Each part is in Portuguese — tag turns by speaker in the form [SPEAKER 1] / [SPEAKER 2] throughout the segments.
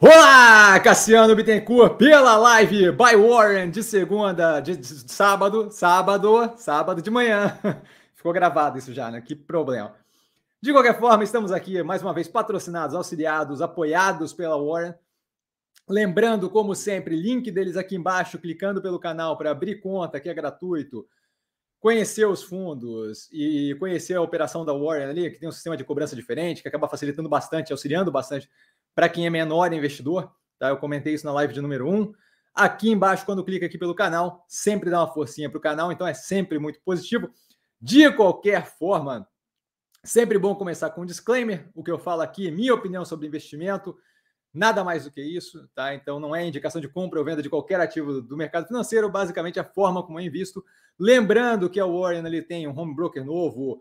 [SPEAKER 1] Olá, Cassiano Bittencourt, pela live by Warren de segunda, de, de sábado, sábado, sábado de manhã. Ficou gravado isso já, né? Que problema. De qualquer forma, estamos aqui mais uma vez patrocinados, auxiliados, apoiados pela Warren. Lembrando, como sempre, link deles aqui embaixo, clicando pelo canal para abrir conta, que é gratuito, conhecer os fundos e conhecer a operação da Warren ali, que tem um sistema de cobrança diferente, que acaba facilitando bastante, auxiliando bastante para quem é menor investidor, tá? Eu comentei isso na live de número 1. Aqui embaixo, quando clica aqui pelo canal, sempre dá uma forcinha para o canal, então é sempre muito positivo. De qualquer forma, sempre bom começar com um disclaimer. O que eu falo aqui, minha opinião sobre investimento, nada mais do que isso, tá? Então não é indicação de compra ou venda de qualquer ativo do mercado financeiro, basicamente a forma como é invisto. Lembrando que a Warren ele tem um home broker novo,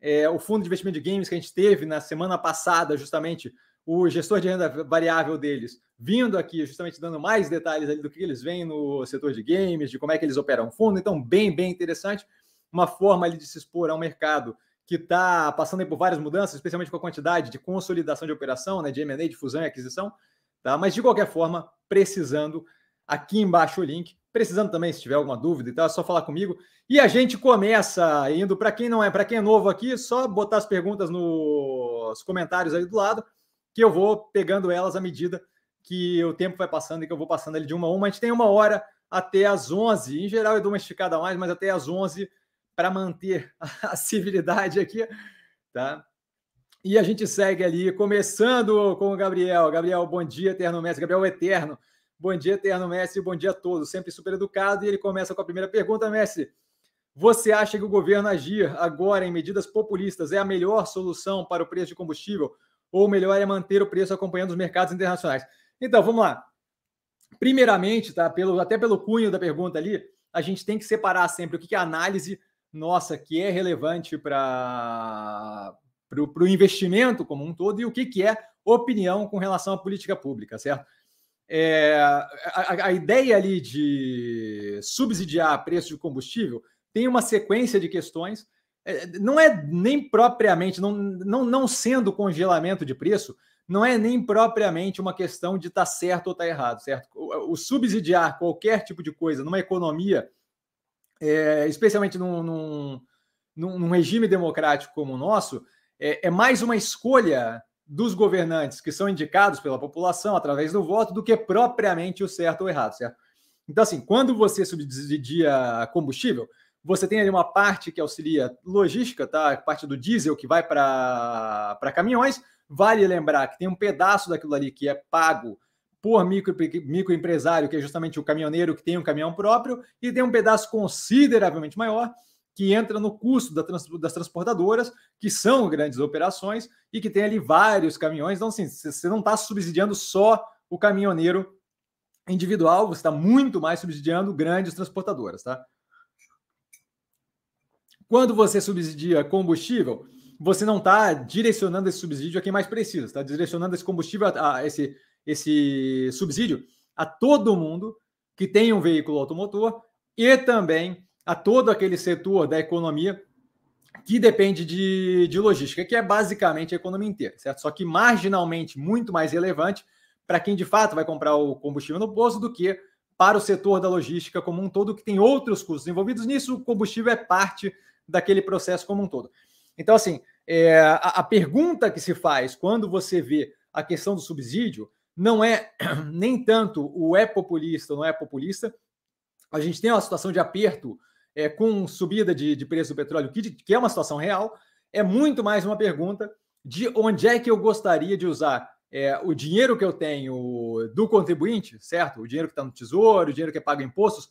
[SPEAKER 1] é, o fundo de investimento de games que a gente teve na semana passada, justamente o gestor de renda variável deles vindo aqui, justamente dando mais detalhes ali do que eles veem no setor de games, de como é que eles operam fundo. Então, bem, bem interessante. Uma forma ali de se expor a um mercado que está passando por várias mudanças, especialmente com a quantidade de consolidação de operação, né, de M&A, de fusão e aquisição. Tá? Mas, de qualquer forma, precisando, aqui embaixo o link. Precisando também, se tiver alguma dúvida e tal, é só falar comigo. E a gente começa indo, para quem não é, para quem é novo aqui, só botar as perguntas nos comentários aí do lado que eu vou pegando elas à medida que o tempo vai passando e que eu vou passando ali de uma a uma. A gente tem uma hora até as 11. Em geral, eu dou uma esticada a mais, mas até as 11 para manter a civilidade aqui, tá? E a gente segue ali, começando com o Gabriel. Gabriel, bom dia, Eterno Mestre. Gabriel Eterno. Bom dia, Eterno Mestre. Bom dia a todos. Sempre super educado. E ele começa com a primeira pergunta, Mestre. Você acha que o governo agir agora em medidas populistas é a melhor solução para o preço de combustível? Ou melhor é manter o preço acompanhando os mercados internacionais? Então, vamos lá. Primeiramente, tá, pelo, até pelo cunho da pergunta ali, a gente tem que separar sempre o que é análise nossa que é relevante para o investimento como um todo e o que, que é opinião com relação à política pública, certo? É, a, a, ideia ali de subsidiar preço de combustível tem uma sequência de questões não é nem propriamente, não, não, não sendo congelamento de preço, não é nem propriamente uma questão de estar tá certo ou estar tá errado, certo? O, o, subsidiar qualquer tipo de coisa numa economia, é, especialmente num, num, num, regime democrático como o nosso, é, é mais uma escolha dos governantes que são indicados pela população através do voto do que propriamente o certo ou errado, certo? Então, assim, quando você subsidia combustível, você tem ali uma parte que auxilia logística, tá? A parte do diesel que vai para caminhões. Vale lembrar que tem um pedaço daquilo ali que é pago por micro, microempresário, que é justamente o caminhoneiro que tem um caminhão próprio, e tem um pedaço consideravelmente maior que entra no custo das transportadoras, que são grandes operações e que tem ali vários caminhões. Então, assim, você não está subsidiando só o caminhoneiro individual, você está muito mais subsidiando grandes transportadoras, tá? Quando você subsidia combustível, você não está direcionando esse subsídio a quem mais precisa, está direcionando esse combustível, a, a, esse, esse subsídio a todo mundo que tem um veículo automotor e também a todo aquele setor da economia que depende de, de logística, que é basicamente a economia inteira, certo? Só que marginalmente muito mais relevante para quem de fato vai comprar o combustível no posto do que para o setor da logística como um todo, que tem outros custos envolvidos nisso. O combustível é parte daquele processo como um todo. Então, assim, é, a, a pergunta que se faz quando você vê a questão do subsídio não é nem tanto o é populista ou não é populista. A gente tem uma situação de aperto é, com subida de, de preço do petróleo, que, que é uma situação real. É muito mais uma pergunta de onde é que eu gostaria de usar é, o dinheiro que eu tenho do contribuinte, certo? O dinheiro que está no tesouro, o dinheiro que é pago impostos,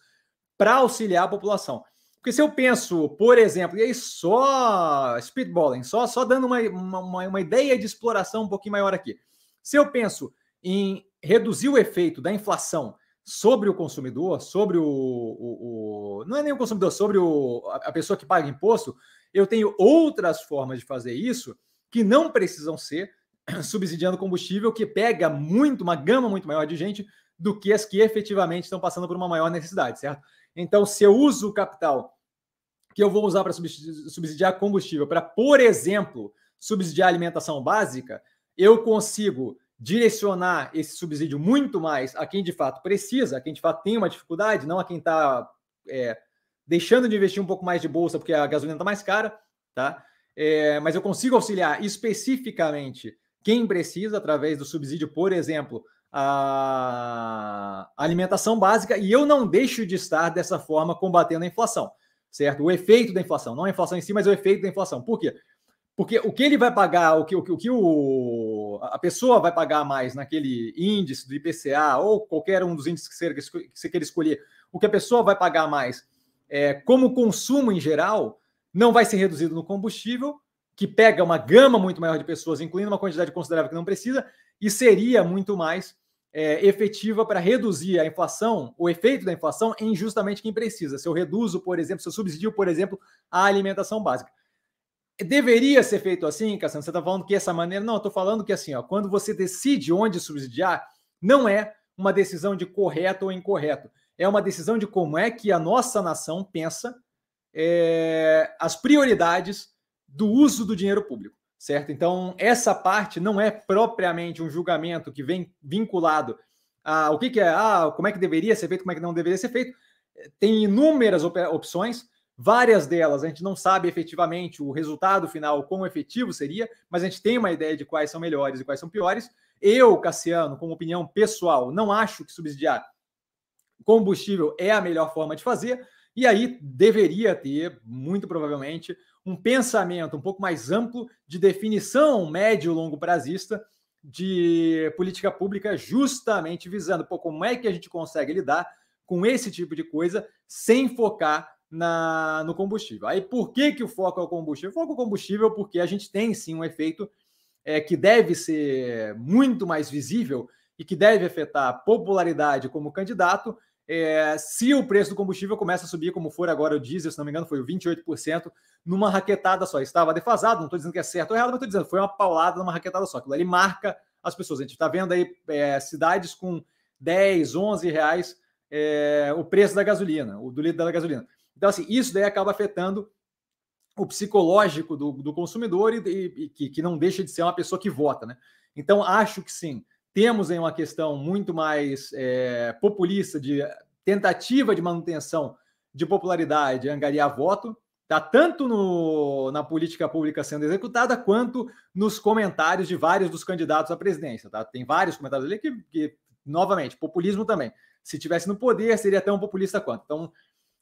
[SPEAKER 1] para auxiliar a população. Porque se eu penso, por exemplo, e aí só speedballing, só, só dando uma, uma, uma ideia de exploração um pouquinho maior aqui. Se eu penso em reduzir o efeito da inflação sobre o consumidor, sobre o, o, o, não é nem o consumidor, sobre o, a pessoa que paga imposto, eu tenho outras formas de fazer isso que não precisam ser subsidiando combustível, que pega muito, uma gama muito maior de gente do que as que efetivamente estão passando por uma maior necessidade, certo? Então, se eu uso o capital que eu vou usar para subsidiar combustível, para, por exemplo, subsidiar alimentação básica, eu consigo direcionar esse subsídio muito mais a quem de fato precisa, a quem de fato tem uma dificuldade, não a quem está é, deixando de investir um pouco mais de bolsa porque a gasolina está mais cara, tá? É, mas eu consigo auxiliar especificamente quem precisa através do subsídio, por exemplo, a alimentação básica, e eu não deixo de estar dessa forma combatendo a inflação, certo? O efeito da inflação, não a inflação em si, mas o efeito da inflação. Por quê? Porque o que ele vai pagar, o que, o que, o que o, a pessoa vai pagar mais naquele índice do IPCA ou qualquer um dos índices que você, que você queira escolher, o que a pessoa vai pagar mais é, como consumo em geral, não vai ser reduzido no combustível, que pega uma gama muito maior de pessoas, incluindo uma quantidade considerável que não precisa, e seria muito mais é, efetiva para reduzir a inflação, o efeito da inflação em justamente quem precisa. Se eu reduzo, por exemplo, se eu subsidio, por exemplo, a alimentação básica. Deveria ser feito assim, Cassiano? Você está falando que essa maneira. Não, eu estou falando que assim, ó, quando você decide onde subsidiar, não é uma decisão de correto ou incorreto. É uma decisão de como é que a nossa nação pensa é, as prioridades do uso do dinheiro público, certo? Então, essa parte não é propriamente um julgamento que vem vinculado a o que, que é, ah, como é que deveria ser feito, como é que não deveria ser feito. Tem inúmeras op opções, várias delas a gente não sabe efetivamente o resultado final, quão efetivo seria, mas a gente tem uma ideia de quais são melhores e quais são piores. Eu, Cassiano, como opinião pessoal, não acho que subsidiar combustível é a melhor forma de fazer, e aí deveria ter, muito provavelmente, um pensamento um pouco mais amplo de definição médio longo prazista de política pública, justamente visando pô, como é que a gente consegue lidar com esse tipo de coisa sem focar na, no combustível. Aí por que, que o foco é o combustível? O foco é o combustível porque a gente tem sim um efeito é, que deve ser muito mais visível e que deve afetar a popularidade como candidato é, se o preço do combustível começa a subir, como for agora o diesel, se não me engano, foi 28%, numa raquetada só. Estava defasado, não estou dizendo que é certo ou errado, mas estou dizendo foi uma paulada numa raquetada só. Aquilo ali marca as pessoas. A gente está vendo aí é, cidades com 10, 11 reais é, o preço da gasolina, o do litro da gasolina. Então, assim, isso daí acaba afetando o psicológico do, do consumidor e, e, e que, que não deixa de ser uma pessoa que vota, né? Então, acho que sim temos em uma questão muito mais é, populista de tentativa de manutenção de popularidade, angariar voto, tá tanto no, na política pública sendo executada quanto nos comentários de vários dos candidatos à presidência. Tá? Tem vários comentários ali que, que, novamente, populismo também. Se tivesse no poder, seria tão populista quanto. Então,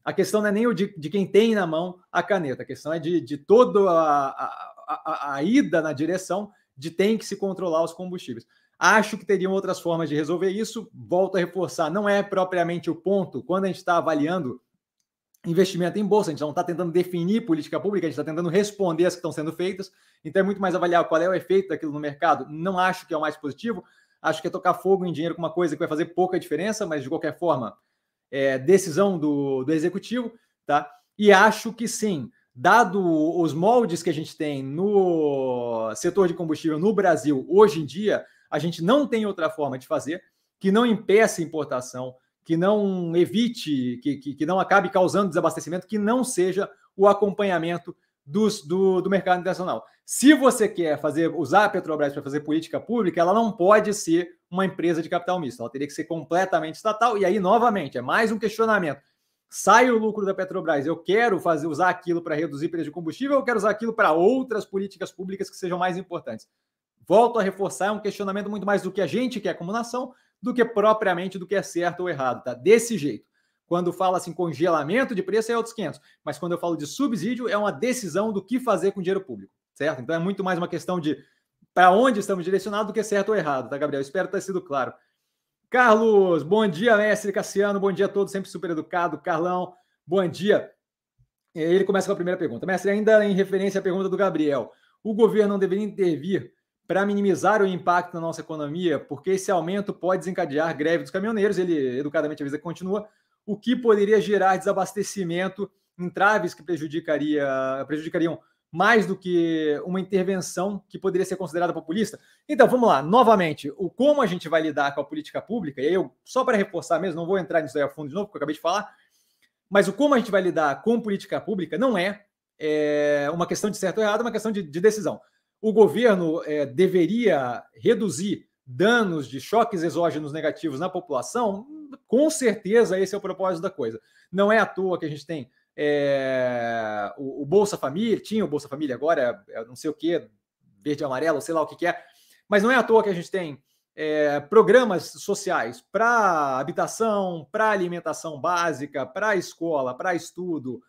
[SPEAKER 1] a questão não é nem de, de quem tem na mão a caneta, a questão é de, de toda a, a, a, a ida na direção de tem que se controlar os combustíveis. Acho que teriam outras formas de resolver isso. Volto a reforçar, não é propriamente o ponto quando a gente está avaliando investimento em bolsa, a gente não está tentando definir política pública, a gente está tentando responder as que estão sendo feitas. Então é muito mais avaliar qual é o efeito daquilo no mercado. Não acho que é o mais positivo. Acho que é tocar fogo em dinheiro com uma coisa que vai fazer pouca diferença, mas de qualquer forma, é decisão do, do executivo, tá? E acho que sim, dado os moldes que a gente tem no setor de combustível no Brasil hoje em dia, a gente não tem outra forma de fazer que não impeça importação, que não evite, que, que, que não acabe causando desabastecimento, que não seja o acompanhamento dos, do, do mercado internacional. Se você quer fazer usar a Petrobras para fazer política pública, ela não pode ser uma empresa de capital misto, ela teria que ser completamente estatal. E aí, novamente, é mais um questionamento. Sai o lucro da Petrobras, eu quero fazer usar aquilo para reduzir preço de combustível, eu quero usar aquilo para outras políticas públicas que sejam mais importantes volto a reforçar, é um questionamento muito mais do que a gente quer como nação, do que propriamente do que é certo ou errado, tá? Desse jeito. Quando fala assim congelamento de preço é outros 500, mas quando eu falo de subsídio é uma decisão do que fazer com dinheiro público, certo? Então é muito mais uma questão de para onde estamos direcionados do que certo ou errado, tá, Gabriel? Espero ter sido claro. Carlos, bom dia, mestre Cassiano, bom dia a todos, sempre super educado. Carlão, bom dia. Ele começa com a primeira pergunta. Mestre, ainda em referência à pergunta do Gabriel, o governo não deveria intervir para minimizar o impacto na nossa economia, porque esse aumento pode desencadear greve dos caminhoneiros, ele educadamente avisa que continua, o que poderia gerar desabastecimento, entraves que prejudicaria, prejudicariam mais do que uma intervenção que poderia ser considerada populista. Então, vamos lá, novamente, o como a gente vai lidar com a política pública, e aí eu, só para reforçar mesmo, não vou entrar nisso aí a fundo de novo, porque eu acabei de falar, mas o como a gente vai lidar com política pública não é, é uma questão de certo ou errado, é uma questão de, de decisão o governo é, deveria reduzir danos de choques exógenos negativos na população, com certeza esse é o propósito da coisa. Não é à toa que a gente tem é, o, o, Bolsa Família, tinha o Bolsa Família, agora é, não sei o que, verde amarelo, sei lá o que, que é, mas não é à toa que a gente tem é, programas sociais para habitação, para alimentação básica, para escola, para estudo,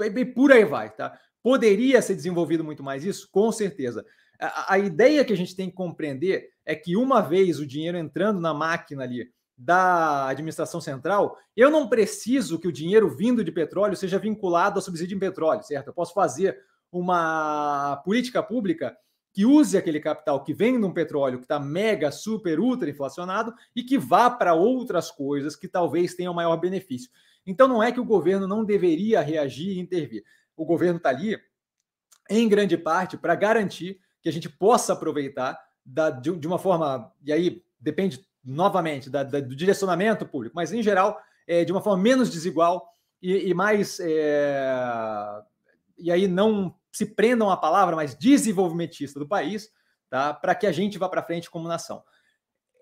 [SPEAKER 1] e por aí vai, tá? Poderia ser desenvolvido muito mais isso? Com certeza. A, a, ideia que a gente tem que compreender é que uma vez o dinheiro entrando na máquina ali da administração central, eu não preciso que o dinheiro vindo de petróleo seja vinculado a subsídio em petróleo, certo? Eu posso fazer uma política pública que use aquele capital que vem de um petróleo que está mega, super, ultra inflacionado e que vá para outras coisas que talvez tenham maior benefício. Então não é que o governo não deveria reagir e intervir. O governo está ali, em grande parte, para garantir que a gente possa aproveitar da, de, de, uma forma, e aí depende novamente da, da, do direcionamento público, mas em geral, é, de uma forma menos desigual e, e mais. É, e aí não se prendam a palavra, mas desenvolvimentista do país, tá? para que a gente vá para frente como nação.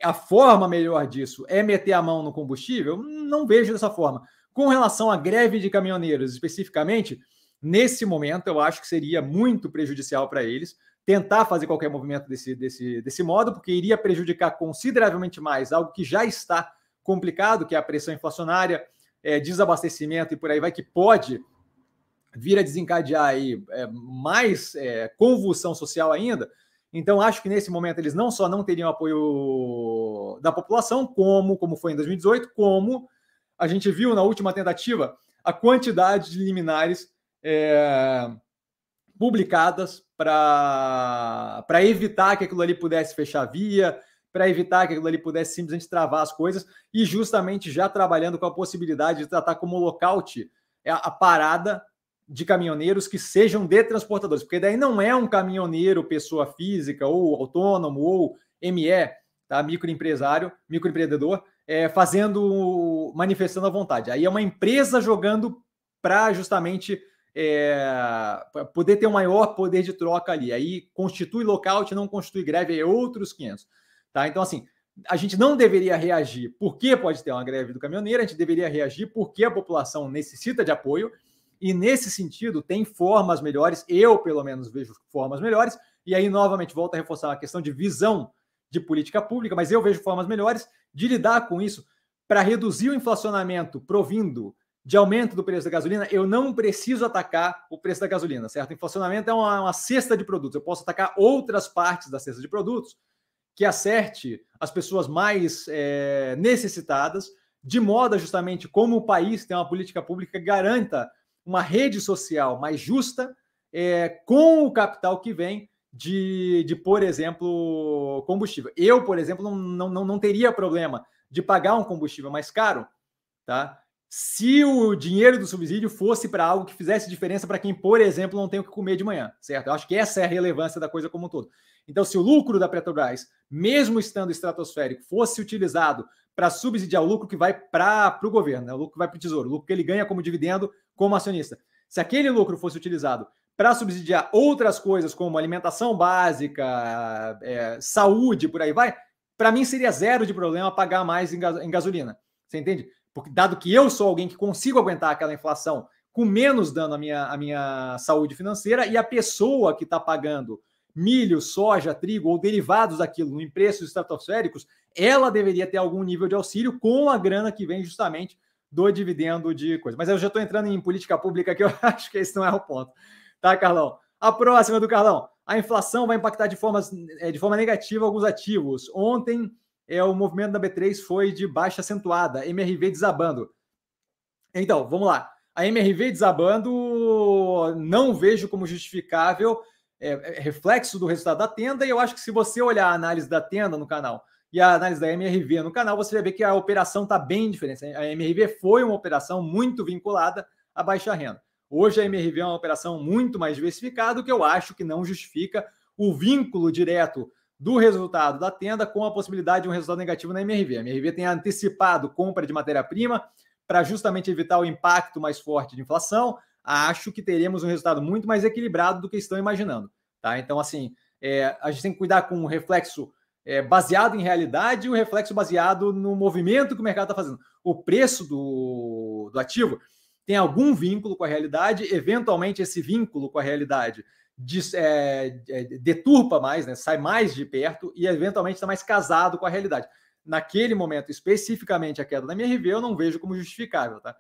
[SPEAKER 1] A forma melhor disso é meter a mão no combustível? Não vejo dessa forma. Com relação à greve de caminhoneiros, especificamente, nesse momento eu acho que seria muito prejudicial para eles tentar fazer qualquer movimento desse, desse, desse modo, porque iria prejudicar consideravelmente mais algo que já está complicado, que é a pressão inflacionária, é, desabastecimento e por aí vai, que pode vir a desencadear aí é, mais é, convulsão social ainda. Então, acho que nesse momento eles não só não teriam apoio da população, como, como foi em 2018, como a gente viu na última tentativa a quantidade de liminares é, publicadas para evitar que aquilo ali pudesse fechar via, para evitar que aquilo ali pudesse simplesmente travar as coisas, e justamente já trabalhando com a possibilidade de tratar como lockout a parada de caminhoneiros que sejam de transportadores, porque daí não é um caminhoneiro pessoa física ou autônomo ou ME, tá? microempresário, microempreendedor, é, fazendo, manifestando a vontade. Aí é uma empresa jogando para justamente é, poder ter um maior poder de troca ali. Aí constitui lockout, não constitui greve, é outros 500. Tá? Então, assim, a gente não deveria reagir porque pode ter uma greve do caminhoneiro, a gente deveria reagir porque a população necessita de apoio e nesse sentido, tem formas melhores, eu pelo menos vejo formas melhores, e aí novamente volto a reforçar a questão de visão de política pública, mas eu vejo formas melhores de lidar com isso para reduzir o inflacionamento provindo de aumento do preço da gasolina, eu não preciso atacar o preço da gasolina, certo? Inflacionamento é uma, uma cesta de produtos. Eu posso atacar outras partes da cesta de produtos que acerte as pessoas mais é, necessitadas, de modo justamente como o país tem uma política pública que garanta uma rede social mais justa é, com o capital que vem de, de, por exemplo, combustível. Eu, por exemplo, não, não, não teria problema de pagar um combustível mais caro, tá? Se o dinheiro do subsídio fosse para algo que fizesse diferença para quem, por exemplo, não tem o que comer de manhã, certo? Eu acho que essa é a relevância da coisa como um todo. Então, se o lucro da Petrobras, mesmo estando estratosférico, fosse utilizado para subsidiar o lucro que vai para o governo, né? o lucro que vai para o tesouro, o lucro que ele ganha como dividendo como acionista. Se aquele lucro fosse utilizado para subsidiar outras coisas como alimentação básica, é, saúde, por aí vai, para mim seria zero de problema pagar mais em, em gasolina. Você entende? Porque dado que eu sou alguém que consigo aguentar aquela inflação com menos dano à minha, à minha saúde financeira e a pessoa que está pagando milho, soja, trigo ou derivados daquilo em preços estratosféricos, ela deveria ter algum nível de auxílio com a grana que vem justamente do dividendo de coisa. Mas eu já estou entrando em política pública que eu acho que esse não é o ponto. Tá, Carlão? A próxima do Carlão. A inflação vai impactar de, formas, é, de forma negativa alguns ativos. Ontem, é, o movimento da B3 foi de baixa acentuada, MRV desabando. Então, vamos lá. A MRV desabando, não vejo como justificável, é, é, reflexo do resultado da tenda, e eu acho que se você olhar a análise da tenda no canal e a análise da MRV no canal, você vai ver que a operação está bem diferente. A MRV foi uma operação muito vinculada à baixa renda. Hoje a MRV é uma operação muito mais diversificada, que eu acho que não justifica o vínculo direto do resultado da tenda com a possibilidade de um resultado negativo na MRV. A MRV tem antecipado compra de matéria-prima para justamente evitar o impacto mais forte de inflação. Acho que teremos um resultado muito mais equilibrado do que estão imaginando. Tá? Então, assim, é, a gente tem que cuidar com o reflexo é, baseado em realidade e o reflexo baseado no movimento que o mercado está fazendo. O preço do, do ativo tem algum vínculo com a realidade, eventualmente esse vínculo com a realidade des, é, é, deturpa mais, né, sai mais de perto e eventualmente está mais casado com a realidade. Naquele momento, especificamente a queda da MRV, eu não vejo como justificável. Tá?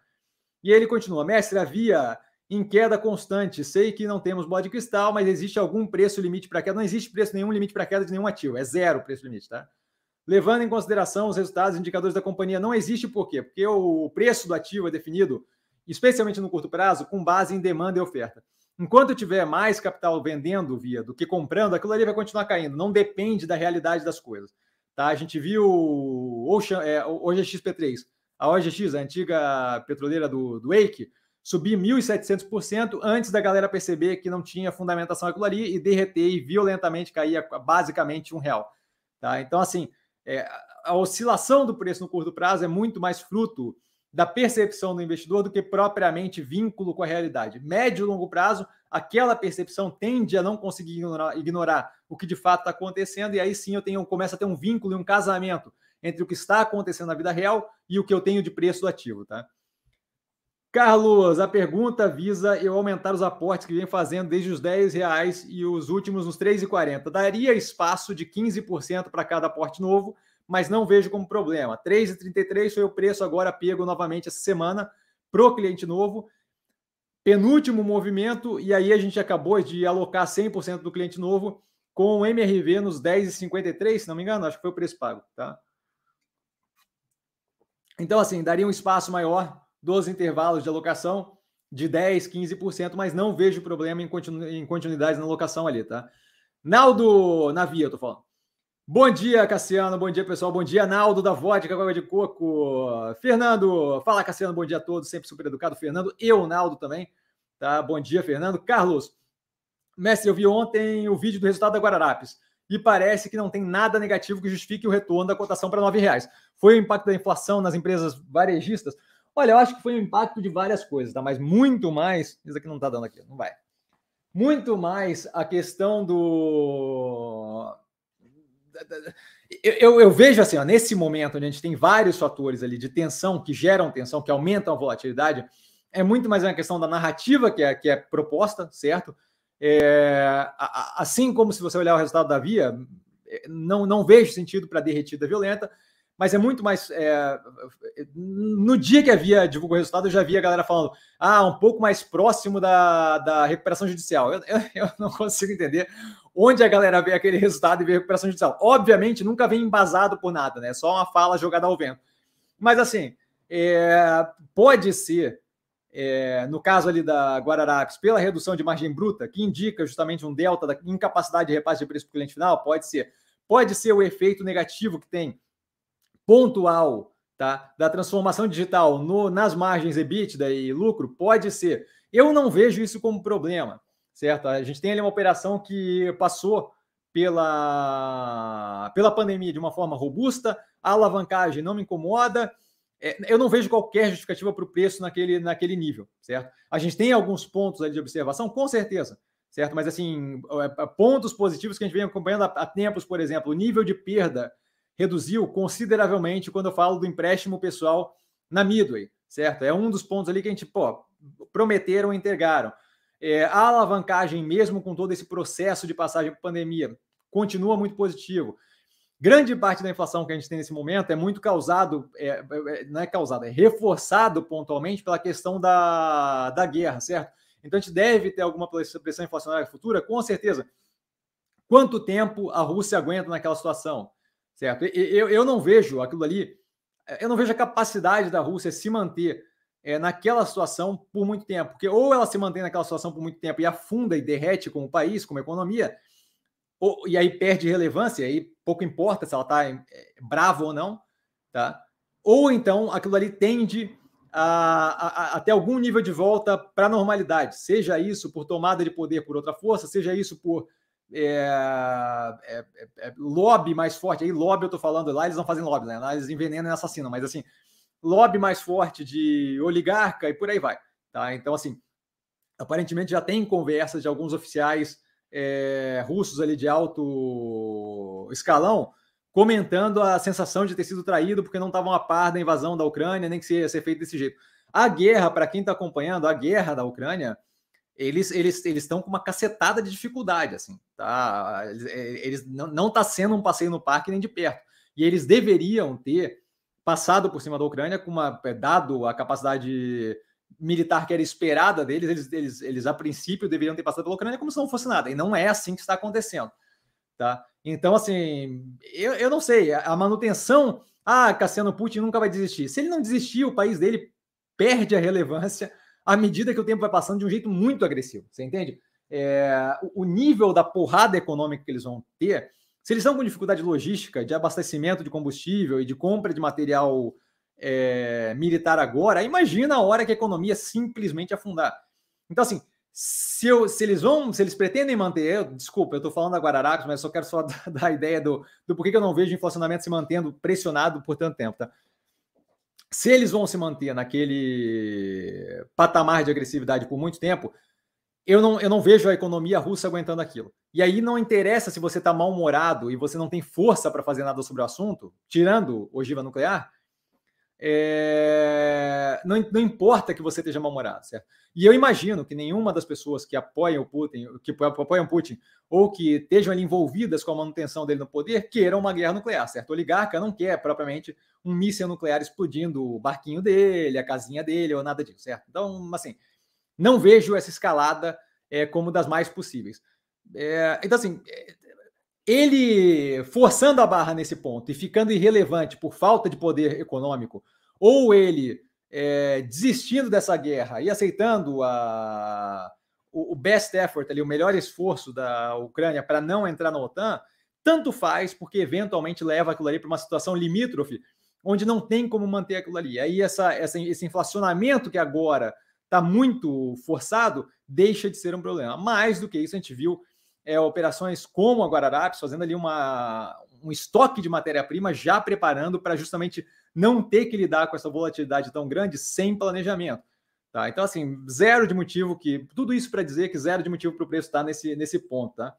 [SPEAKER 1] E ele continua, mestre, havia em queda constante. Sei que não temos bola de cristal, mas existe algum preço limite para queda? Não existe preço nenhum limite para queda de nenhum ativo, é zero preço limite, tá? Levando em consideração os resultados e indicadores da companhia, não existe por quê? Porque o preço do ativo é definido, especialmente no curto prazo, com base em demanda e oferta. Enquanto tiver mais capital vendendo via do que comprando, aquilo ali vai continuar caindo. Não depende da realidade das coisas. Tá? A gente viu Ocean, é, OGXP3, a OGX, a antiga petroleira do, do Wake, subir 1.700% antes da galera perceber que não tinha fundamentação aquilo ali e derreter e violentamente cair basicamente um real. Tá? Então, assim, é, a oscilação do preço no curto prazo é muito mais fruto da percepção do investidor do que propriamente vínculo com a realidade. Médio e longo prazo, aquela percepção tende a não conseguir ignorar, ignorar o que de fato está acontecendo, e aí sim eu tenho, começo a ter um vínculo e um casamento entre o que está acontecendo na vida real e o que eu tenho de preço do ativo. Tá? Carlos, a pergunta visa eu aumentar os aportes que vem fazendo desde os 10 reais e os últimos nos 3,40. Daria espaço de 15% para cada aporte novo, mas não vejo como problema. 3,33 foi o preço agora pego novamente essa semana para o cliente novo. Penúltimo movimento, e aí a gente acabou de alocar 100% do cliente novo com o MRV nos 10,53, se não me engano, acho que foi o preço pago, tá? Então, assim, daria um espaço maior dos intervalos de alocação de 10, 15%, mas não vejo problema em, continu em continuidade na alocação ali, tá? Naldo Navia, eu tô falando. Bom dia, Cassiano. Bom dia, pessoal. Bom dia, Naldo da Vodka Água de Coco. Fernando, fala, Cassiano. Bom dia a todos. Sempre super educado. Fernando e o Naldo também. Tá? Bom dia, Fernando. Carlos, mestre, eu vi ontem o vídeo do resultado da Guararapes e parece que não tem nada negativo que justifique o retorno da cotação para R$ reais. Foi o impacto da inflação nas empresas varejistas? Olha, eu acho que foi um impacto de várias coisas, tá? Mas muito mais. Isso aqui não tá dando aqui, não vai. Muito mais a questão do. Eu, eu, vejo assim, ó, nesse momento onde a gente tem vários fatores ali de tensão que geram tensão, que aumentam a volatilidade, é muito mais uma questão da narrativa que é, que é proposta, certo? É, assim como se você olhar o resultado da Via, é, não, não vejo sentido para derretida violenta, mas é muito mais. É, no dia que havia divulgou o resultado, eu já via a galera falando, ah, um pouco mais próximo da, da recuperação judicial. Eu, eu, eu não consigo entender onde a galera vê aquele resultado e vê recuperação judicial. Obviamente, nunca vem embasado por nada, né? Só uma fala jogada ao vento. Mas assim, é, pode ser. É, no caso ali da Guararapes, pela redução de margem bruta, que indica justamente um delta da incapacidade de repasse de preço para o cliente final, pode ser. Pode ser o efeito negativo que tem pontual tá, da transformação digital no, nas margens EBITDA e lucro pode ser. Eu não vejo isso como problema, certo? A gente tem ali uma operação que passou pela, pela pandemia de uma forma robusta, a alavancagem não me incomoda. É, eu não vejo qualquer justificativa para o preço naquele, naquele nível, certo? A gente tem alguns pontos ali de observação, com certeza, certo? Mas, assim, é, pontos positivos que a gente vem acompanhando há tempos, por exemplo, o nível de perda reduziu consideravelmente quando eu falo do empréstimo pessoal na Midway, certo? É um dos pontos ali que a gente, pô, prometeram e entregaram. É, a alavancagem, mesmo com todo esse processo de passagem por pandemia, continua muito positivo. Grande parte da inflação que a gente tem nesse momento é muito causado, é, é, não é causado, é reforçado pontualmente pela questão da, da guerra, certo? Então a gente deve ter alguma pressão inflacionária futura, com certeza. Quanto tempo a Rússia aguenta naquela situação? certo? Eu, eu não vejo aquilo ali, eu não vejo a capacidade da Rússia se manter é, naquela situação por muito tempo, porque ou ela se mantém naquela situação por muito tempo e afunda e derrete como país, como economia, ou, e aí perde relevância, aí pouco importa se ela está é, brava ou não, tá? Ou então aquilo ali tende a, a, a ter algum nível de volta para a normalidade, seja isso por tomada de poder por outra força, seja isso por é, é, é, é, lobby mais forte, aí lobby eu tô falando, lá eles não fazem lobby, né? Lá eles envenenam e assassinam, mas assim, lobby mais forte de oligarca e por aí vai, tá? Então, assim, aparentemente já tem conversas de alguns oficiais é, russos ali de alto escalão comentando a sensação de ter sido traído porque não estavam a par da invasão da Ucrânia, nem que se ia ser feito desse jeito. A guerra, para quem está acompanhando, a guerra da Ucrânia, eles eles eles estão com uma cacetada de dificuldade, assim, tá? Eles, eles não está sendo um passeio no parque nem de perto. E eles deveriam ter passado por cima da Ucrânia com uma é, dado a capacidade militar que era esperada deles, eles, eles, eles a princípio deveriam ter passado pela Ucrânia como se não fosse nada. E não é assim que está acontecendo, tá? Então, assim, eu, eu não sei, a manutenção, ah, Cassiano Putin nunca vai desistir. Se ele não desistir, o país dele perde a relevância à medida que o tempo vai passando de um jeito muito agressivo, você entende? É, o nível da porrada econômica que eles vão ter, se eles estão com dificuldade logística de abastecimento de combustível e de compra de material é, militar agora, imagina a hora que a economia simplesmente afundar. Então, assim, se, eu, se eles vão, se eles pretendem manter, eu, desculpa, eu estou falando da Guararapes, mas só quero só dar, dar a ideia do, do porquê que eu não vejo o inflacionamento se mantendo pressionado por tanto tempo, tá? Se eles vão se manter naquele patamar de agressividade por muito tempo, eu não, eu não vejo a economia russa aguentando aquilo. E aí não interessa se você está mal-humorado e você não tem força para fazer nada sobre o assunto, tirando ogiva nuclear, é... não, não, importa que você esteja mal-humorado, certo? E eu imagino que nenhuma das pessoas que apoiam o Putin, que apoiam Putin, ou que estejam ali envolvidas com a manutenção dele no poder, queiram uma guerra nuclear, certo? O oligarca não quer propriamente um míssil nuclear explodindo o barquinho dele, a casinha dele, ou nada disso, certo? Então, assim, não vejo essa escalada é, como das mais possíveis. É, então, assim, ele forçando a barra nesse ponto e ficando irrelevante por falta de poder econômico, ou ele é, desistindo dessa guerra e aceitando a, o, o best effort, ali, o melhor esforço da Ucrânia para não entrar na OTAN, tanto faz, porque eventualmente leva aquilo ali para uma situação limítrofe, onde não tem como manter aquilo ali. Aí essa, essa esse inflacionamento que agora está muito forçado deixa de ser um problema. Mais do que isso, a gente viu é, operações como a Guararapes, fazendo ali uma, um estoque de matéria-prima, já preparando para justamente não ter que lidar com essa volatilidade tão grande sem planejamento. Tá? Então, assim, zero de motivo que. Tudo isso para dizer que zero de motivo para o preço estar tá nesse, nesse ponto. Tá?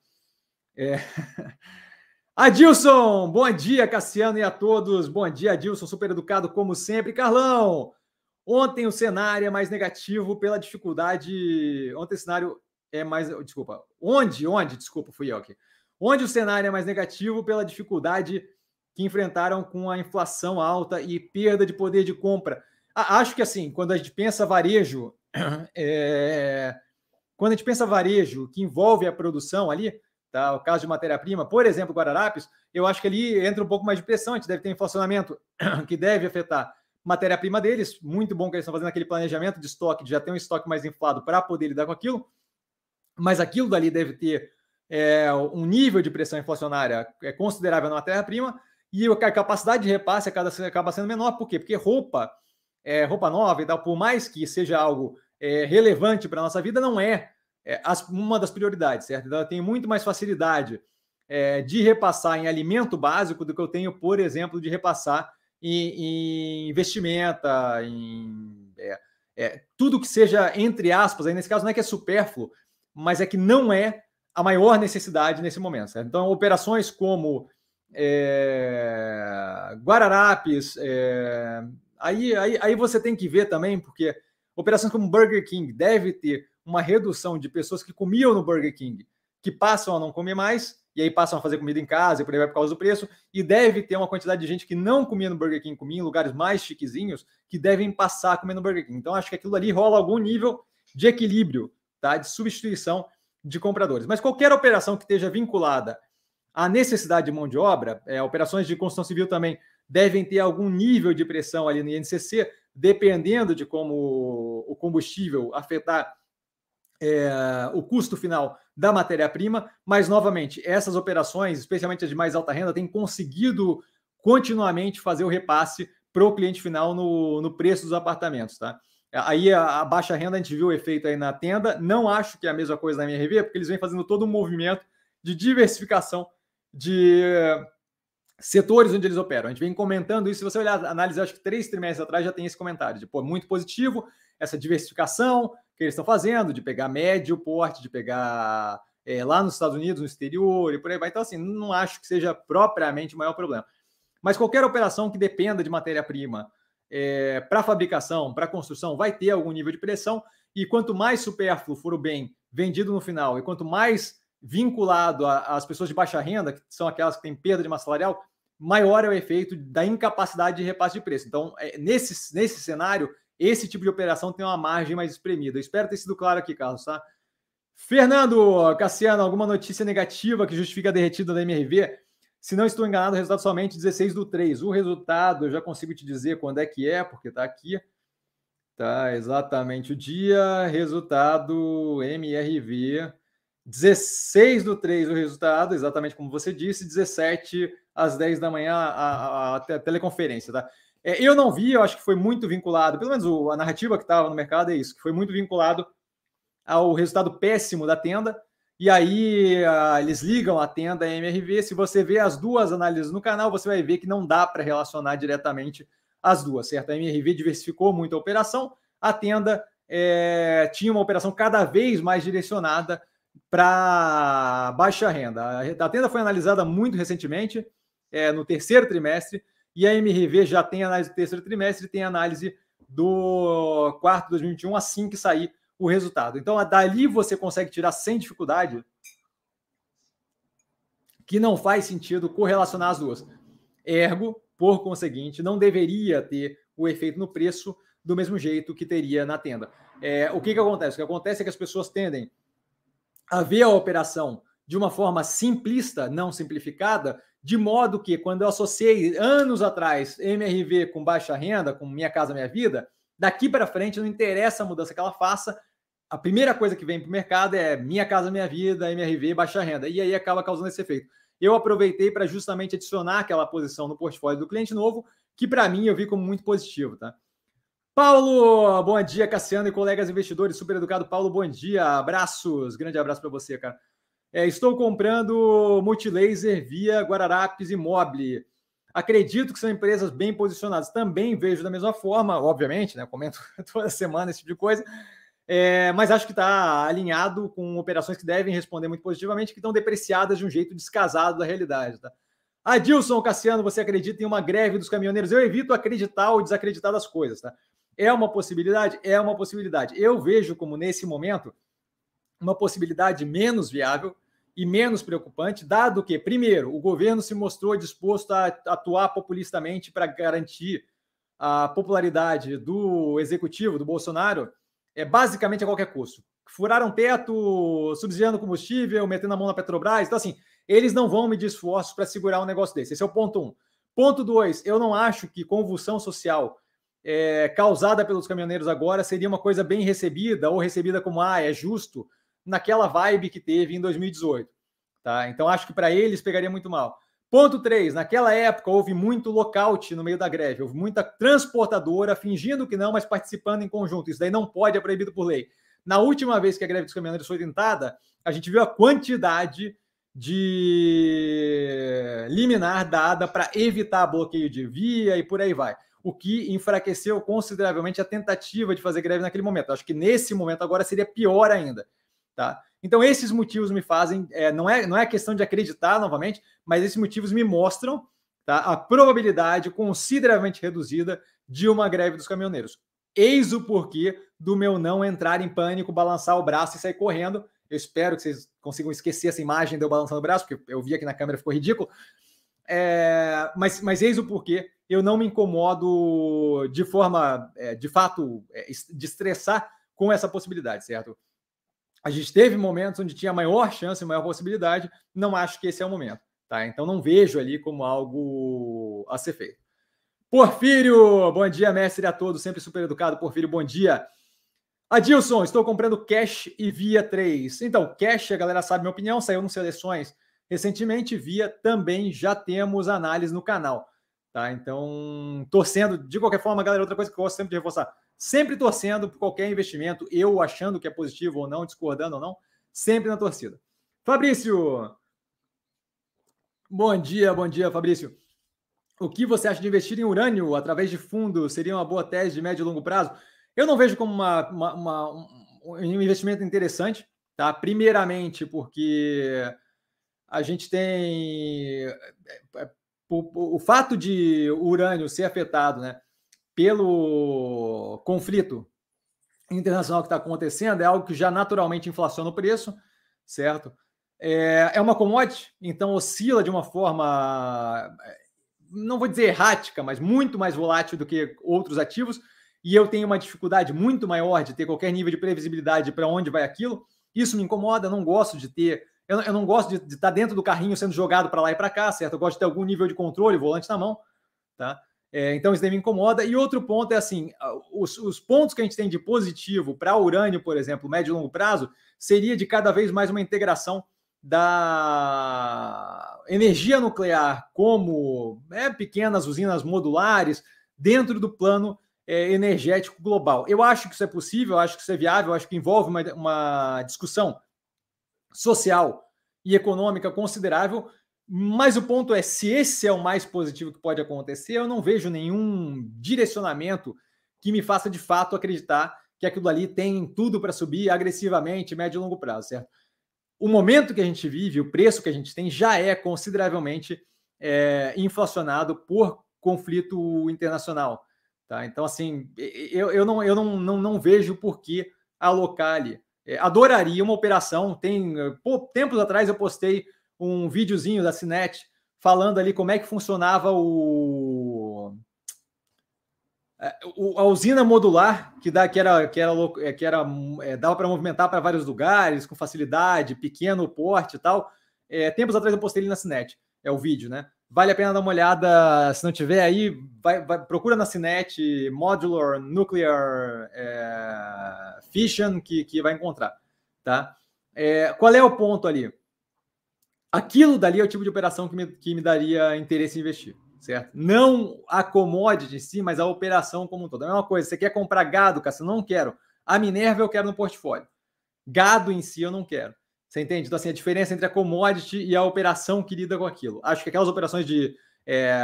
[SPEAKER 1] É... Adilson, bom dia, Cassiano e a todos. Bom dia, Adilson, super educado como sempre. Carlão, ontem o cenário é mais negativo pela dificuldade. Ontem o cenário é mais. Desculpa. Onde? Onde? Desculpa, fui eu aqui. Onde o cenário é mais negativo pela dificuldade que enfrentaram com a inflação alta e perda de poder de compra. Acho que assim, quando a gente pensa varejo, é... quando a gente pensa varejo que envolve a produção ali, tá? O caso de matéria-prima, por exemplo, Guararapes, eu acho que ali entra um pouco mais de pressão, a gente deve ter inflacionamento que deve afetar matéria-prima deles. Muito bom que eles estão fazendo aquele planejamento de estoque, de já ter um estoque mais inflado para poder lidar com aquilo mas aquilo dali deve ter é, um nível de pressão inflacionária é, considerável na matéria-prima e a capacidade de repasse acaba sendo menor. Por quê? Porque roupa, é, roupa nova e tal, por mais que seja algo é, relevante para a nossa vida, não é, as, uma das prioridades, certo? Então, eu tenho muito mais facilidade de repassar em alimento básico do que eu tenho, por exemplo, de repassar em, em em tudo que seja, entre aspas, aí nesse caso não é que é supérfluo, mas é que não é a maior necessidade nesse momento. Certo? Então, operações como é, Guararapes, é, aí, aí, aí você tem que ver também, porque operações como Burger King deve ter uma redução de pessoas que comiam no Burger King, que passam a não comer mais, e aí passam a fazer comida em casa, e por aí vai por causa do preço, e deve ter uma quantidade de gente que não comia no Burger King, comia em lugares mais chiquezinhos, que devem passar a comer no Burger King. Então, acho que aquilo ali rola algum nível de equilíbrio tá? de substituição de compradores. Mas qualquer operação que esteja vinculada à necessidade de mão de obra, é, operações de construção civil também devem ter algum nível de pressão ali no INCC, dependendo de como o combustível afetar é, o custo final da matéria-prima. Mas, novamente, essas operações, especialmente as de mais alta renda, têm conseguido continuamente fazer o repasse para o cliente final no, no preço dos apartamentos. Tá? Aí a, a, baixa renda a gente viu o efeito aí na tenda. Não acho que é a mesma coisa na MRV, porque eles vêm fazendo todo um movimento de diversificação de setores onde eles operam. A gente vem comentando isso. Se você olhar análise, acho que três trimestres atrás já tem esse comentário de pô, muito positivo essa diversificação que eles estão fazendo, de pegar médio porte, de pegar é, lá nos Estados Unidos, no exterior e por aí vai. Então, assim, não acho que seja propriamente o maior problema. Mas qualquer operação que dependa de matéria-prima é, para fabricação, para construção, vai ter algum nível de pressão. E quanto mais supérfluo for o bem vendido no final, e quanto mais vinculado às pessoas de baixa renda, que são aquelas que têm perda de massa salarial, maior é o efeito da incapacidade de repasse de preço. Então, é, nesse, nesse cenário, esse tipo de operação tem uma margem mais espremida. Eu espero ter sido claro aqui, Carlos, tá? Fernando Cassiano, alguma notícia negativa que justifica a derretida da MRV? Se não estou enganado, o resultado somente 16 do 3. O resultado, eu já consigo te dizer quando é que é, porque está aqui. Tá exatamente o dia. Resultado MRV. 16 do 3 o resultado, exatamente como você disse, 17 às 10 da manhã a, a, a teleconferência, tá? É, eu não vi, eu acho que foi muito vinculado, pelo menos o, a narrativa que estava no mercado é isso, que foi muito vinculado ao resultado péssimo da tenda, e aí eles ligam a tenda MRV. Se você vê as duas análises no canal, você vai ver que não dá para relacionar diretamente as duas, certo? A MRV diversificou muito a operação, a tenda é, tinha uma operação cada vez mais direcionada para baixa renda. A tenda foi analisada muito recentemente, é, no terceiro trimestre, e a MRV já tem análise do terceiro trimestre tem análise do quarto de 2021 assim que sair o resultado. Então, dali você consegue tirar sem dificuldade que não faz sentido correlacionar as duas. Ergo, por conseguinte, não deveria ter o efeito no preço do mesmo jeito que teria na tenda. É, o que, que acontece? O que acontece é que as pessoas tendem a ver a operação de uma forma simplista, não simplificada, de modo que quando eu associei anos atrás MRV com baixa renda, com Minha Casa Minha Vida, daqui para frente não interessa a mudança que ela faça, a primeira coisa que vem para o mercado é Minha Casa Minha Vida, MRV, baixa renda. E aí acaba causando esse efeito. Eu aproveitei para justamente adicionar aquela posição no portfólio do cliente novo, que para mim eu vi como muito positivo, tá? Paulo, bom dia, Cassiano e colegas investidores, super educado. Paulo, bom dia, abraços, grande abraço para você, cara. É, estou comprando Multilaser via Guararapes Imóvel. Acredito que são empresas bem posicionadas. Também vejo da mesma forma, obviamente, né? Comento toda semana esse tipo de coisa. É, mas acho que está alinhado com operações que devem responder muito positivamente, que estão depreciadas de um jeito descasado da realidade. Tá? Adilson Cassiano, você acredita em uma greve dos caminhoneiros? Eu evito acreditar ou desacreditar das coisas. Tá? É uma possibilidade? É uma possibilidade. Eu vejo como, nesse momento, uma possibilidade menos viável e menos preocupante, dado que, primeiro, o governo se mostrou disposto a atuar populistamente para garantir a popularidade do executivo, do Bolsonaro, é basicamente a qualquer custo. Furaram teto, subsidiando combustível, metendo a mão na Petrobras. Então, assim, eles não vão medir esforços para segurar um negócio desse. Esse é o ponto um. Ponto dois, eu não acho que convulsão social é, causada pelos caminhoneiros agora seria uma coisa bem recebida ou recebida como, ah, é justo, naquela vibe que teve em 2018. Tá? Então, acho que para eles pegaria muito mal. Ponto 3. Naquela época houve muito lockout no meio da greve, houve muita transportadora fingindo que não, mas participando em conjunto. Isso daí não pode, é proibido por lei. Na última vez que a greve dos caminhoneiros foi tentada, a gente viu a quantidade de liminar dada para evitar bloqueio de via e por aí vai. O que enfraqueceu consideravelmente a tentativa de fazer greve naquele momento. Acho que nesse momento agora seria pior ainda. Tá? Então, esses motivos me fazem, é, não, é, não é questão de acreditar novamente, mas esses motivos me mostram tá, a probabilidade consideravelmente reduzida de uma greve dos caminhoneiros. Eis o porquê do meu não entrar em pânico, balançar o braço e sair correndo. Eu espero que vocês consigam esquecer essa imagem de eu balançando o braço, porque eu vi aqui na câmera ficou ridículo. É, mas, mas eis o porquê eu não me incomodo de forma, é, de fato, é, de estressar com essa possibilidade, certo? A gente teve momentos onde tinha maior chance, maior possibilidade. Não acho que esse é o momento, tá? Então não vejo ali como algo a ser feito. Porfírio, bom dia, mestre a todos, sempre super educado. Porfírio, bom dia. Adilson, estou comprando cash e via 3. Então, cash, a galera sabe minha opinião, saiu no Seleções recentemente, via também já temos análise no canal. Tá? Então, torcendo, de qualquer forma, galera, outra coisa que eu gosto sempre de reforçar, sempre torcendo por qualquer investimento, eu achando que é positivo ou não, discordando ou não, sempre na torcida. Fabrício, bom dia, bom dia, Fabrício. O que você acha de investir em urânio através de fundo? Seria uma boa tese de médio e longo prazo? Eu não vejo como uma, uma, uma, um investimento interessante, tá? Primeiramente, porque a gente tem é, é, o, fato de urânio ser afetado, né, pelo conflito internacional que está acontecendo é algo que já naturalmente inflaciona o preço, certo? É, é uma commodity, então oscila de uma forma, não vou dizer errática, mas muito mais volátil do que outros ativos, e eu tenho uma dificuldade muito maior de ter qualquer nível de previsibilidade para onde vai aquilo. Isso me incomoda, não gosto de ter. Eu, eu não gosto de, de estar tá dentro do carrinho sendo jogado para lá e para cá, certo? Eu gosto de ter algum nível de controle, volante na mão, tá? É, então isso daí me incomoda. E outro ponto é assim: os, os pontos que a gente tem de positivo para urânio, por exemplo, médio e longo prazo, seria de cada vez mais uma integração da energia nuclear como é, pequenas usinas modulares dentro do plano é, energético global. Eu acho que isso é possível, acho que isso é viável, acho que envolve uma, uma discussão social e econômica considerável, mas o ponto é: se esse é o mais positivo que pode acontecer, eu não vejo nenhum direcionamento que me faça de fato acreditar que aquilo ali tem tudo para subir agressivamente, médio e longo prazo, certo? O momento que a gente vive, o preço que a gente tem, já é consideravelmente é, inflacionado por conflito internacional. Tá? Então, assim, eu, eu, não, eu não, não, não vejo por que alocar ali. É, adoraria uma operação. Tem tempos atrás eu postei um videozinho da Cinet falando ali como é que funcionava o, é, o a usina modular que dá que era que era é, que era é, dava para movimentar para vários lugares com facilidade, pequeno porte e tal. É, tempos atrás eu postei ele na Cinet, é o vídeo, né? Vale a pena dar uma olhada, se não tiver aí, vai, vai procura na Cinet Modular Nuclear é, Fission que, que vai encontrar, tá? É, qual é o ponto ali? Aquilo dali é o tipo de operação que me, que me daria interesse em investir, certo? Não a commodity em si, mas a operação como um todo. É a mesma coisa, você quer comprar gado, cara, eu não quero. A Minerva eu quero no portfólio. Gado em si eu não quero. Você entende? Então, assim, a diferença entre a commodity e a operação que lida com aquilo. Acho que aquelas operações de é,